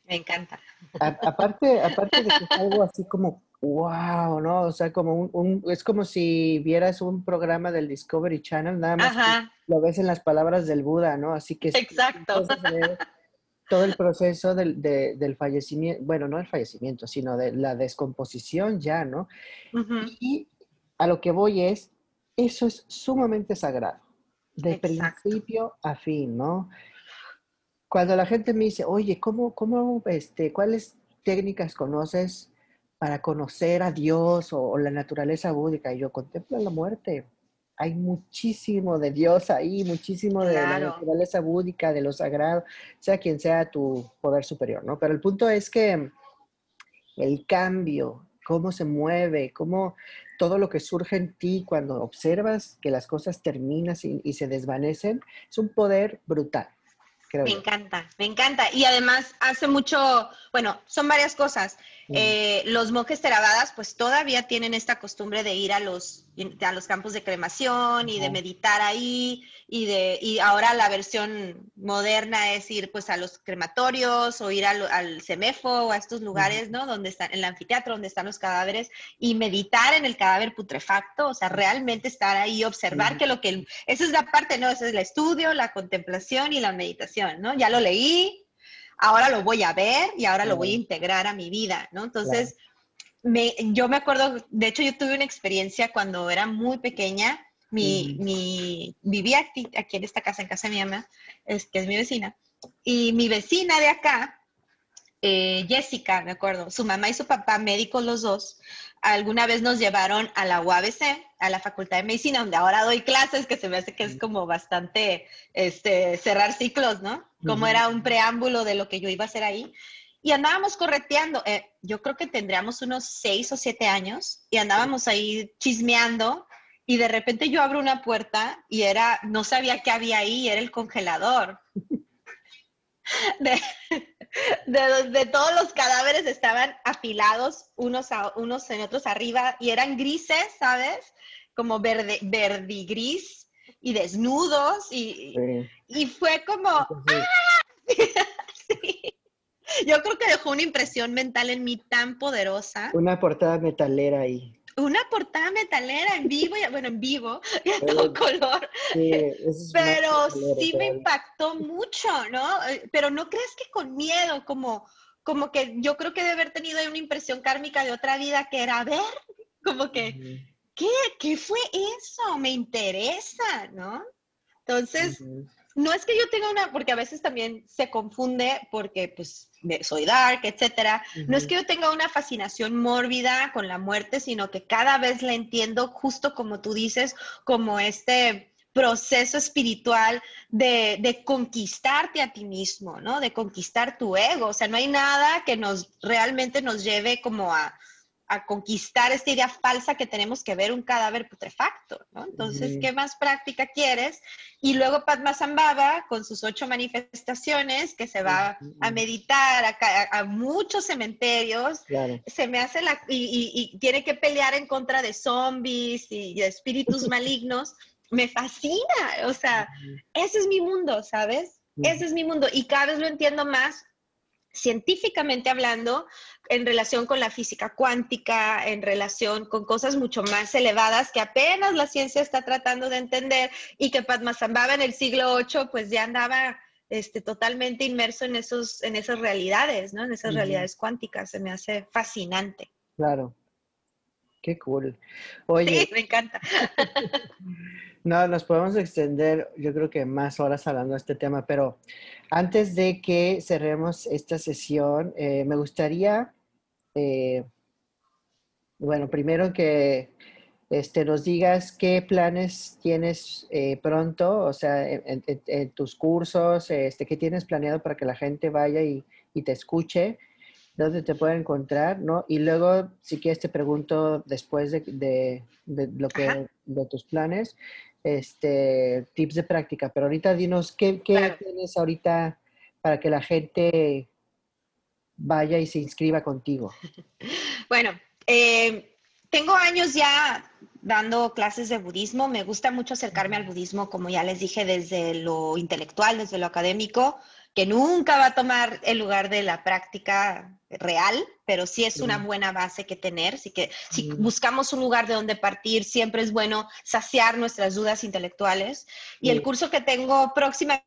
Me encanta. aparte, aparte de que es algo así como, wow, ¿no? O sea, como un, es como si vieras un programa del Discovery Channel, nada más lo ves en las palabras del Buda, ¿no? Así que... Exacto. Todo el proceso del, del, fallecimiento, bueno, no el fallecimiento, sino de la descomposición ya, ¿no? Y a lo que voy es, eso es sumamente sagrado, de principio a fin, ¿no? Cuando la gente me dice, oye, ¿cómo, cómo, este, cuáles técnicas conoces para conocer a Dios o, la naturaleza búdica? Y yo contemplo la muerte. Hay muchísimo de Dios ahí, muchísimo de la naturaleza búdica, de lo sagrado, sea quien sea tu poder superior, ¿no? Pero el punto es que el cambio cómo se mueve, cómo todo lo que surge en ti cuando observas que las cosas terminan y, se desvanecen, es un poder brutal. Me encanta, me encanta. Y además hace mucho, bueno, son varias cosas. Eh, los monjes teravadas pues todavía tienen esta costumbre de ir a los, a los campos de cremación y de meditar ahí y, de, y ahora la versión moderna es ir pues a los crematorios o ir al, al CEMEFO o a estos lugares, ¿no? Donde están, en el anfiteatro donde están los cadáveres y meditar en el cadáver putrefacto, o sea, realmente estar ahí y observar que lo que, esa es la parte, ¿no? Ese es el estudio, la contemplación y la meditación, ¿no? Ya lo leí, ahora lo voy a ver y ahora lo voy a integrar a mi vida, ¿no? Entonces, me, yo me acuerdo, de hecho yo tuve una experiencia cuando era muy pequeña, mi, mi vivía aquí, aquí, en esta casa, en casa de mi mamá, es, que es mi vecina, y mi vecina de acá, eh, Jessica, me acuerdo, su mamá y su papá, médicos los dos, alguna vez nos llevaron a la UABC, a la Facultad de Medicina, donde ahora doy clases, que se me hace que es como bastante este, cerrar ciclos, ¿no? Como era un preámbulo de lo que yo iba a hacer ahí. Y andábamos correteando, eh, yo creo que tendríamos unos seis o siete años, y andábamos ahí chismeando, y de repente yo abro una puerta y era, no sabía qué había ahí, era el congelador. de, todos los cadáveres estaban afilados unos, a, unos en otros arriba y eran grises, ¿sabes? Como verde, verdigris y desnudos y, y fue como... ¡Ah! Yo creo que dejó una impresión mental en mí tan poderosa. Una portada metalera ahí una portada metalera en vivo, y, bueno, en vivo, y a todo color. pero sí me impactó mucho, ¿no? Eh, pero no crees que con miedo, como, como que yo creo que debe haber tenido una impresión kármica de otra vida que era, ver, como que, ¿qué? ¿Qué fue eso? Me interesa, ¿no? Entonces, no es que yo tenga una, porque a veces también se confunde porque pues soy dark, etcétera. No es que yo tenga una fascinación mórbida con la muerte, sino que cada vez la entiendo justo como tú dices, como este proceso espiritual de, de, conquistarte a ti mismo, ¿no? De conquistar tu ego. O sea, no hay nada que nos realmente nos lleve como a, a conquistar esta idea falsa que tenemos que ver un cadáver putrefacto, ¿no? Entonces, ¿qué más práctica quieres? Y luego Padma Zambaba, con sus ocho manifestaciones, que se va a meditar a, a, muchos cementerios, se me hace la... Y, tiene que pelear en contra de zombies y, de espíritus malignos. Me fascina, o sea, ese es mi mundo, ¿sabes? Ese es mi mundo y cada vez lo entiendo más científicamente hablando, en relación con la física cuántica, en relación con cosas mucho más elevadas que apenas la ciencia está tratando de entender y que Padmasambhava en el siglo VIII pues ya andaba este, totalmente inmerso en, esos, en esas realidades, ¿no? En esas realidades cuánticas. Se me hace fascinante. Claro. Qué cool. Oye. Sí, me encanta. no, nos podemos extender, yo creo que más horas hablando de este tema, pero antes de que cerremos esta sesión, eh, me gustaría, eh, bueno, primero que este, nos digas qué planes tienes eh, pronto, o sea, en, tus cursos, este, qué tienes planeado para que la gente vaya y, te escuche, dónde te puede encontrar, ¿no? Y luego, si quieres, te pregunto después de, lo que, de tus planes, este, tips de práctica, pero ahorita dinos qué, tienes ahorita para que la gente vaya y se inscriba contigo. Bueno, eh, tengo años ya dando clases de budismo. Me gusta mucho acercarme al budismo, como ya les dije, desde lo intelectual, desde lo académico, que nunca va a tomar el lugar de la práctica real, pero sí es una buena base que tener. Así que si buscamos un lugar de donde partir, siempre es bueno saciar nuestras dudas intelectuales. Y el curso que tengo próximamente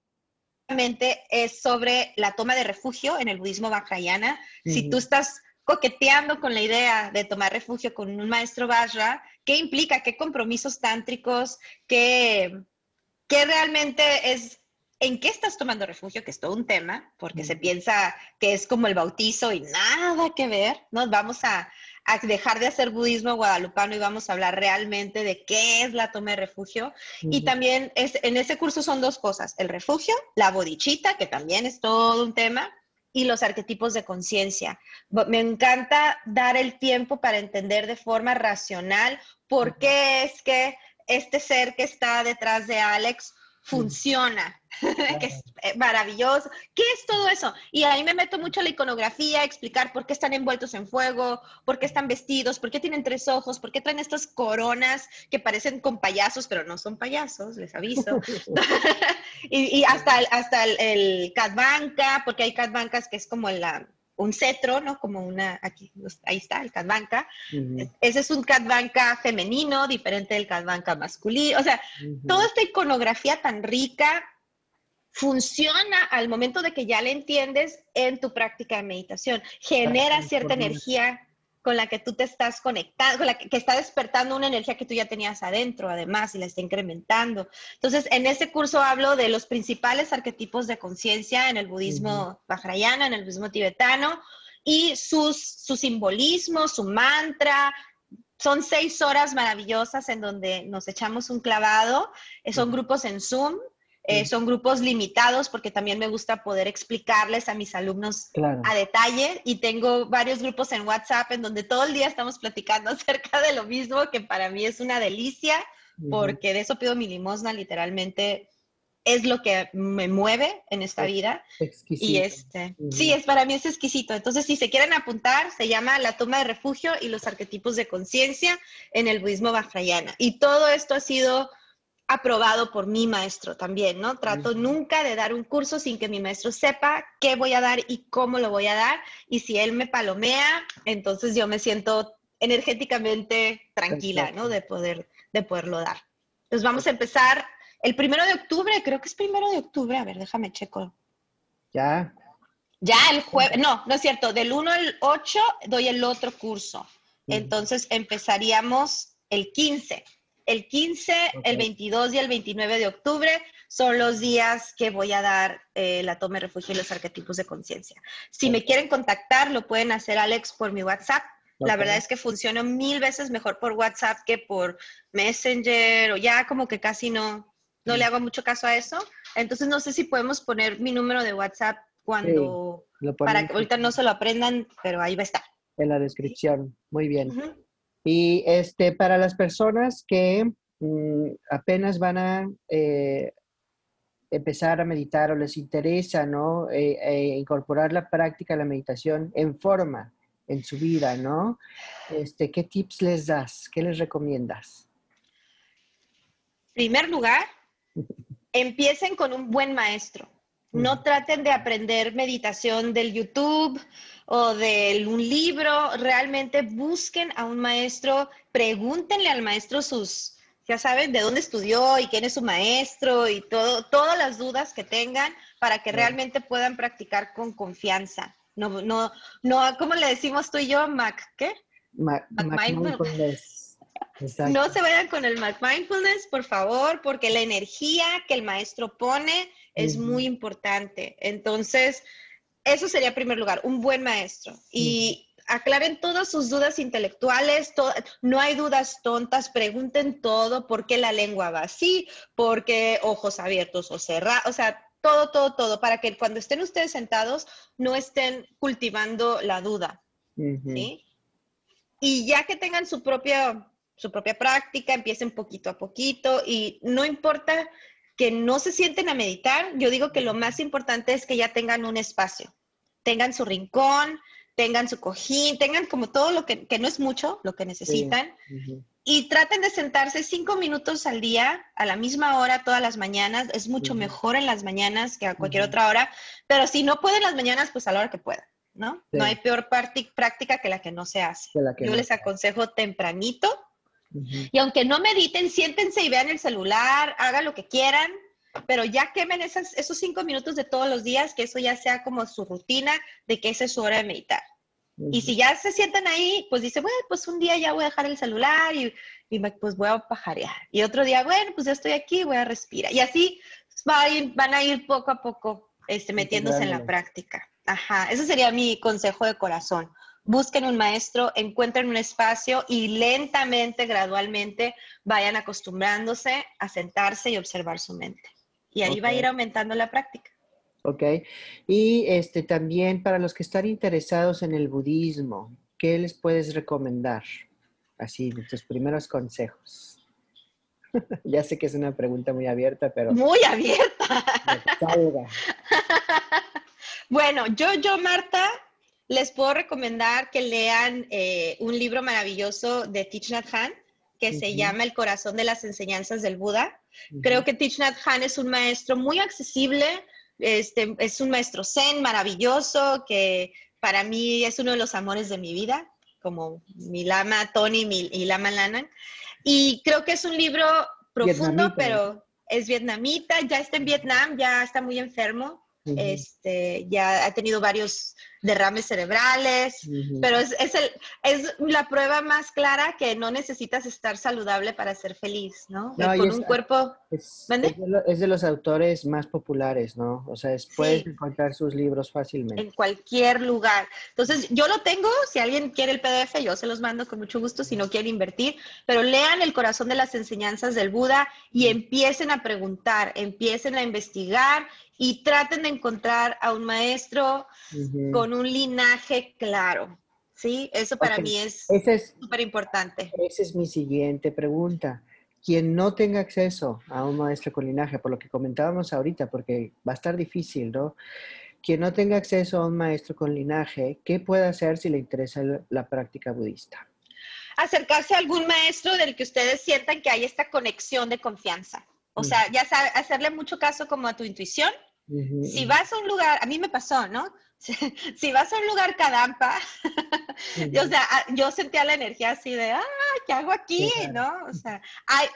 es sobre la toma de refugio en el budismo Vajrayana. Si tú estás coqueteando con la idea de tomar refugio con un maestro Vajra, ¿qué implica? ¿Qué compromisos tántricos? ¿Qué, qué realmente es ¿En qué estás tomando refugio? Que es todo un tema, porque se piensa que es como el bautizo y nada que ver. Nos vamos a, dejar de hacer budismo guadalupano y vamos a hablar realmente de qué es la toma de refugio. Y también es, en ese curso son dos cosas, el refugio, la bodichita, que también es todo un tema, y los arquetipos de conciencia. Me encanta dar el tiempo para entender de forma racional por qué es que este ser que está detrás de Alex funciona, que es eh, maravilloso. ¿Qué es todo eso? Y ahí me meto mucho la iconografía, explicar por qué están envueltos en fuego, por qué están vestidos, por qué tienen tres ojos, por qué traen estas coronas que parecen con payasos, pero no son payasos, les aviso. y, hasta, hasta el, el porque hay Catbancas que es como la, un cetro, ¿no? Como una, aquí, ahí está, el Catbanca. Ese es un Catbanca femenino, diferente del Catbanca masculino. O sea, toda esta iconografía tan rica funciona al momento de que ya la entiendes en tu práctica de meditación. Genera cierta energía con la que tú te estás conectando, con la que, está despertando una energía que tú ya tenías adentro, además, y la está incrementando. Entonces, en este curso hablo de los principales arquetipos de conciencia en el budismo uh en el budismo tibetano, y sus, su simbolismo, su mantra, son seis horas maravillosas en donde nos echamos un clavado. Son grupos en Zoom. Eh, son grupos limitados porque también me gusta poder explicarles a mis alumnos a detalle y tengo varios grupos en WhatsApp en donde todo el día estamos platicando acerca de lo mismo, que para mí es una delicia porque de eso pido mi limosna, literalmente es lo que me mueve en esta vida. Exquisito. Y este, sí, es para mí es exquisito. Entonces, si se quieren apuntar, se llama La toma de refugio y los arquetipos de conciencia en el budismo vajrayana. Y todo esto ha sido aprobado por mi maestro también, ¿no? Trato nunca de dar un curso sin que mi maestro sepa qué voy a dar y cómo lo voy a dar. Y si él me palomea, entonces yo me siento energéticamente tranquila, ¿no? De, poder, de poderlo dar. Entonces vamos a empezar el primero de octubre, creo que es primero de octubre, a ver, déjame checo. Ya. Ya el jueves, no, no es cierto, del 1 al 8 doy el otro curso. Entonces empezaríamos el 15. El 15, el 22 y el 29 de octubre son los días que voy a dar eh, la toma de refugio y los arquetipos de conciencia. Si me quieren contactar, lo pueden hacer, Alex, por mi WhatsApp. La verdad es que funciona mil veces mejor por WhatsApp que por Messenger o ya como que casi no, no le hago mucho caso a eso. Entonces no sé si podemos poner mi número de WhatsApp cuando, para que ahorita no se lo aprendan, pero ahí va a estar. En la descripción, muy bien. Y este, para las personas que mm, apenas van a eh, empezar a meditar o les interesa, ¿no? Eh, eh, incorporar la práctica de la meditación en forma en su vida, ¿no? Este, ¿Qué tips les das? ¿Qué les recomiendas? En primer lugar, empiecen con un buen maestro. No traten de aprender meditación del YouTube o de un libro. Realmente busquen a un maestro, pregúntenle al maestro sus, ya saben, de dónde estudió y quién es su maestro y todo, todas las dudas que tengan para que realmente puedan practicar con confianza. No, no, no, ¿cómo le decimos tú y yo, Mac? ¿Qué? Mac, mindfulness. No se vayan con el Mac Mindfulness, por favor, porque la energía que el maestro pone es muy importante. Entonces, eso sería en primer lugar, un buen maestro. Y aclaren todas sus dudas intelectuales, no hay dudas tontas, pregunten todo, por qué la lengua va así, por qué ojos abiertos o cerrados, o sea, todo, todo, todo, para que cuando estén ustedes sentados no estén cultivando la duda. ¿sí? Y ya que tengan su propia, su propia práctica, empiecen poquito a poquito y no importa que no se sienten a meditar, yo digo que lo más importante es que ya tengan un espacio, tengan su rincón, tengan su cojín, tengan como todo lo que, que no es mucho, lo que necesitan. Y traten de sentarse cinco minutos al día, a la misma hora, todas las mañanas. Es mucho mejor en las mañanas que a cualquier otra hora. Pero si no pueden las mañanas, pues a la hora que puedan, ¿no? No hay peor práctica que la que no se hace. Yo les aconsejo tempranito, y aunque no mediten, siéntense y vean el celular, hagan lo que quieran, pero ya quemen esos cinco minutos de todos los días, que eso ya sea como su rutina de que esa es su hora de meditar. Y si ya se sientan ahí, pues dice, bueno, pues un día ya voy a dejar el celular y, pues voy a pajarear. Y otro día, bueno, pues ya estoy aquí, voy a respirar. Y así van a ir poco a poco este, metiéndose en la práctica. Ajá, ese sería mi consejo de corazón busquen un maestro, encuentren un espacio y lentamente, gradualmente vayan acostumbrándose a sentarse y observar su mente. Y ahí va a ir aumentando la práctica. ¿ok? Y este, también para los que están interesados en el budismo, ¿qué les puedes recomendar? Así, tus primeros consejos. ya sé que es una pregunta muy abierta, pero... Muy abierta. bueno, yo, yo, Marta, les puedo recomendar que lean eh, un libro maravilloso de Thich Nhat Hanh que se llama El corazón de las enseñanzas del Buda. Creo que Thich Nhat Hanh es un maestro muy accesible, este, es un maestro zen maravilloso que para mí es uno de los amores de mi vida, como mi lama Tony y lama Lana. Y creo que es un libro profundo, pero es vietnamita, ya está en Vietnam, ya está muy enfermo, este, ya ha tenido varios derrames cerebrales, pero es, es, el, es, la prueba más clara que no necesitas estar saludable para ser feliz, ¿no? con un cuerpo... Es, es, de los autores más populares, ¿no? O sea, puedes encontrar sus libros fácilmente. En cualquier lugar. Entonces, yo lo tengo, si alguien quiere el PDF, yo se los mando con mucho gusto si no quieren invertir, pero lean El corazón de las enseñanzas del Buda y empiecen a preguntar, empiecen a investigar y traten de encontrar a un maestro con un linaje claro. ¿Sí? Eso para mí es súper importante. Esa es mi siguiente pregunta. Quien no tenga acceso a un maestro con linaje, por lo que comentábamos ahorita, porque va a estar difícil, ¿no? Quien no tenga acceso a un maestro con linaje, ¿qué puede hacer si le interesa la práctica budista? Acercarse a algún maestro del que ustedes sientan que hay esta conexión de confianza. O sea, ya sabe, hacerle mucho caso como a tu intuición si vas a un lugar, a mí me pasó, ¿no? Si, vas a un lugar cadampa, o sea, yo sentía la energía así de, ah, ¿qué hago aquí? ¿No? O sea, hay,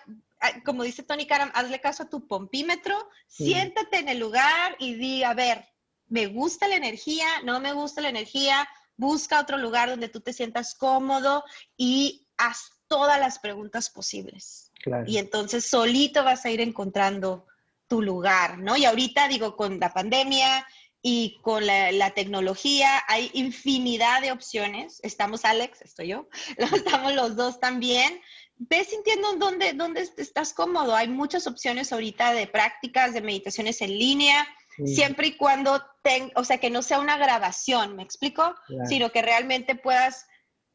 como dice Tony Karam, hazle caso a tu pompímetro, siéntate en el lugar y di, a ver, me gusta la energía, no me gusta la energía, busca otro lugar donde tú te sientas cómodo y haz todas las preguntas posibles. Y entonces solito vas a ir encontrando tu lugar, ¿no? Y ahorita digo, con la pandemia y con la, tecnología hay infinidad de opciones. Estamos Alex, estoy yo, estamos los dos también. Ve sintiendo dónde, dónde estás cómodo. Hay muchas opciones ahorita de prácticas, de meditaciones en línea, siempre y cuando, ten, o sea, que no sea una grabación, ¿me explico? Sino que realmente puedas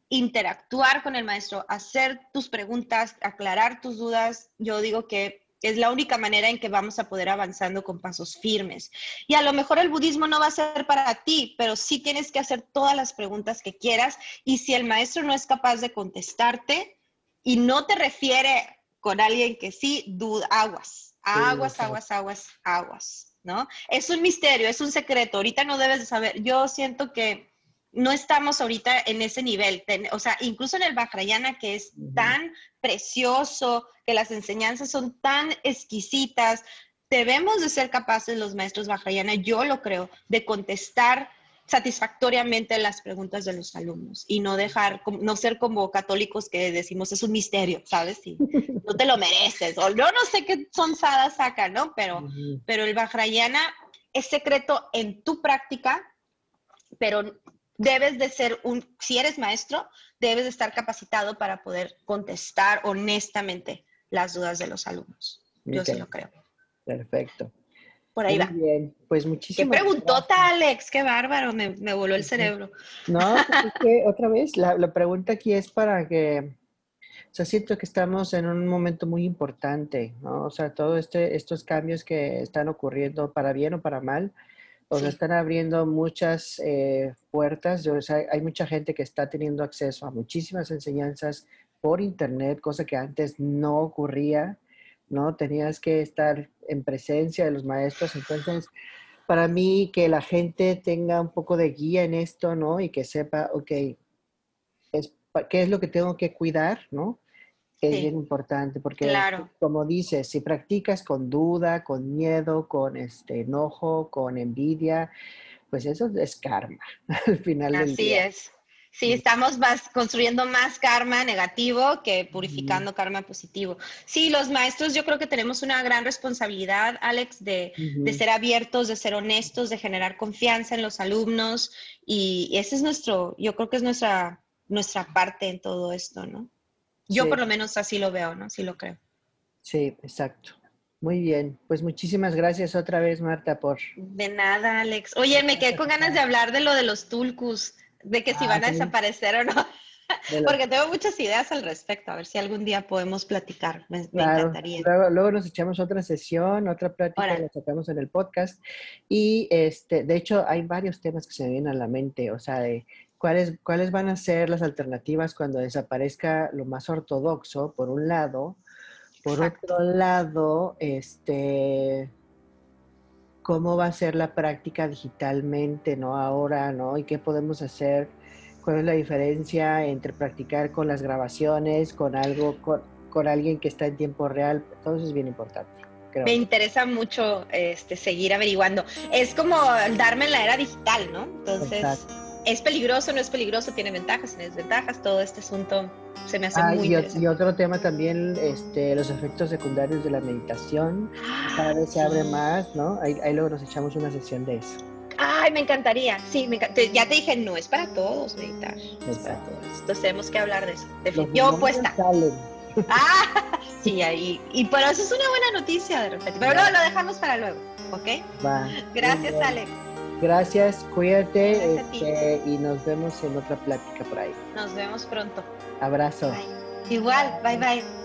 interactuar con el maestro, hacer tus preguntas, aclarar tus dudas. Yo digo que es la única manera en que vamos a poder avanzando con pasos firmes. Y a lo mejor el budismo no va a ser para ti, pero sí tienes que hacer todas las preguntas que quieras y si el maestro no es capaz de contestarte y no te refiere con alguien que sí, duda, aguas, aguas, aguas, aguas, aguas, ¿no? Es un misterio, es un secreto, ahorita no debes de saber. Yo siento que no estamos ahorita en ese nivel. o sea, incluso en el Vajrayana, que es tan precioso, que las enseñanzas son tan exquisitas, debemos de ser capaces los maestros Vajrayana, yo lo creo, de contestar satisfactoriamente las preguntas de los alumnos y no dejar, no ser como católicos que decimos es un misterio, ¿sabes? Y no te lo mereces, o yo no sé qué son sadas acá, ¿no? Pero, pero el Vajrayana es secreto en tu práctica, pero debes de ser un, si eres maestro, debes de estar capacitado para poder contestar honestamente las dudas de los alumnos. Yo sí lo creo. Perfecto. Por ahí va. Bien, pues muchísimas Qué preguntota, Alex, qué bárbaro, me, voló el cerebro. No, pues es que otra vez, la, la, pregunta aquí es para que, o sea, siento que estamos en un momento muy importante, ¿no? O sea, todos este, estos cambios que están ocurriendo para bien o para mal, o sea, están abriendo muchas eh, puertas. O sea, hay mucha gente que está teniendo acceso a muchísimas enseñanzas por internet, cosa que antes no ocurría, ¿no? Tenías que estar en presencia de los maestros. Entonces, para mí, que la gente tenga un poco de guía en esto, ¿no? Y que sepa, ok, es, ¿qué es lo que tengo que cuidar, ¿no? Es bien importante porque, como dices, si practicas con duda, con miedo, con este enojo, con envidia, pues eso es karma al final del día. Así es. Sí, estamos más, construyendo más karma negativo que purificando karma positivo. Sí, los maestros yo creo que tenemos una gran responsabilidad, Alex, de, de, ser abiertos, de ser honestos, de generar confianza en los alumnos y, ese es nuestro, yo creo que es nuestra, nuestra parte en todo esto, ¿no? Yo por lo menos así lo veo, ¿no? Así lo creo. Sí, exacto. Muy bien, pues muchísimas gracias otra vez, Marta, por... De nada, Alex. Oye, me quedé con ganas de hablar de lo de los tulcus, de que si ah, van a desaparecer o no. Porque tengo muchas ideas al respecto, a ver si algún día podemos platicar, me, encantaría. Luego, nos echamos otra sesión, otra plática, la sacamos en el podcast. Y este, de hecho, hay varios temas que se me vienen a la mente, o sea, de cuáles, cuáles van a ser las alternativas cuando desaparezca lo más ortodoxo, por un lado. Por otro lado, este, cómo va a ser la práctica digitalmente, ¿no? Ahora, ¿no? Y qué podemos hacer cuál es la diferencia entre practicar con las grabaciones, con algo, con, alguien que está en tiempo real, todo eso es bien importante. Me interesa mucho este, seguir averiguando. Es como darme en la era digital, ¿no? Entonces, ¿es peligroso, no es peligroso? ¿Tiene ventajas, tiene desventajas? Todo este asunto se me hace ah, muy y, interesante. Y otro tema también, este, los efectos secundarios de la meditación. Cada vez se abre más, ¿no? Ahí, ahí luego nos echamos una sesión de eso. Ay, me encantaría. Sí, ya te dije, no es para todos meditar. es para todos. Entonces tenemos que hablar de eso. Yo opuesta. Ah, sí, ahí. Y pero eso es una buena noticia de repente. Pero luego lo dejamos para luego, ¿ok? Va. Gracias, Alex. Gracias, cuídate este, y nos vemos en otra plática por ahí. Nos vemos pronto. Abrazo. Igual, bye bye.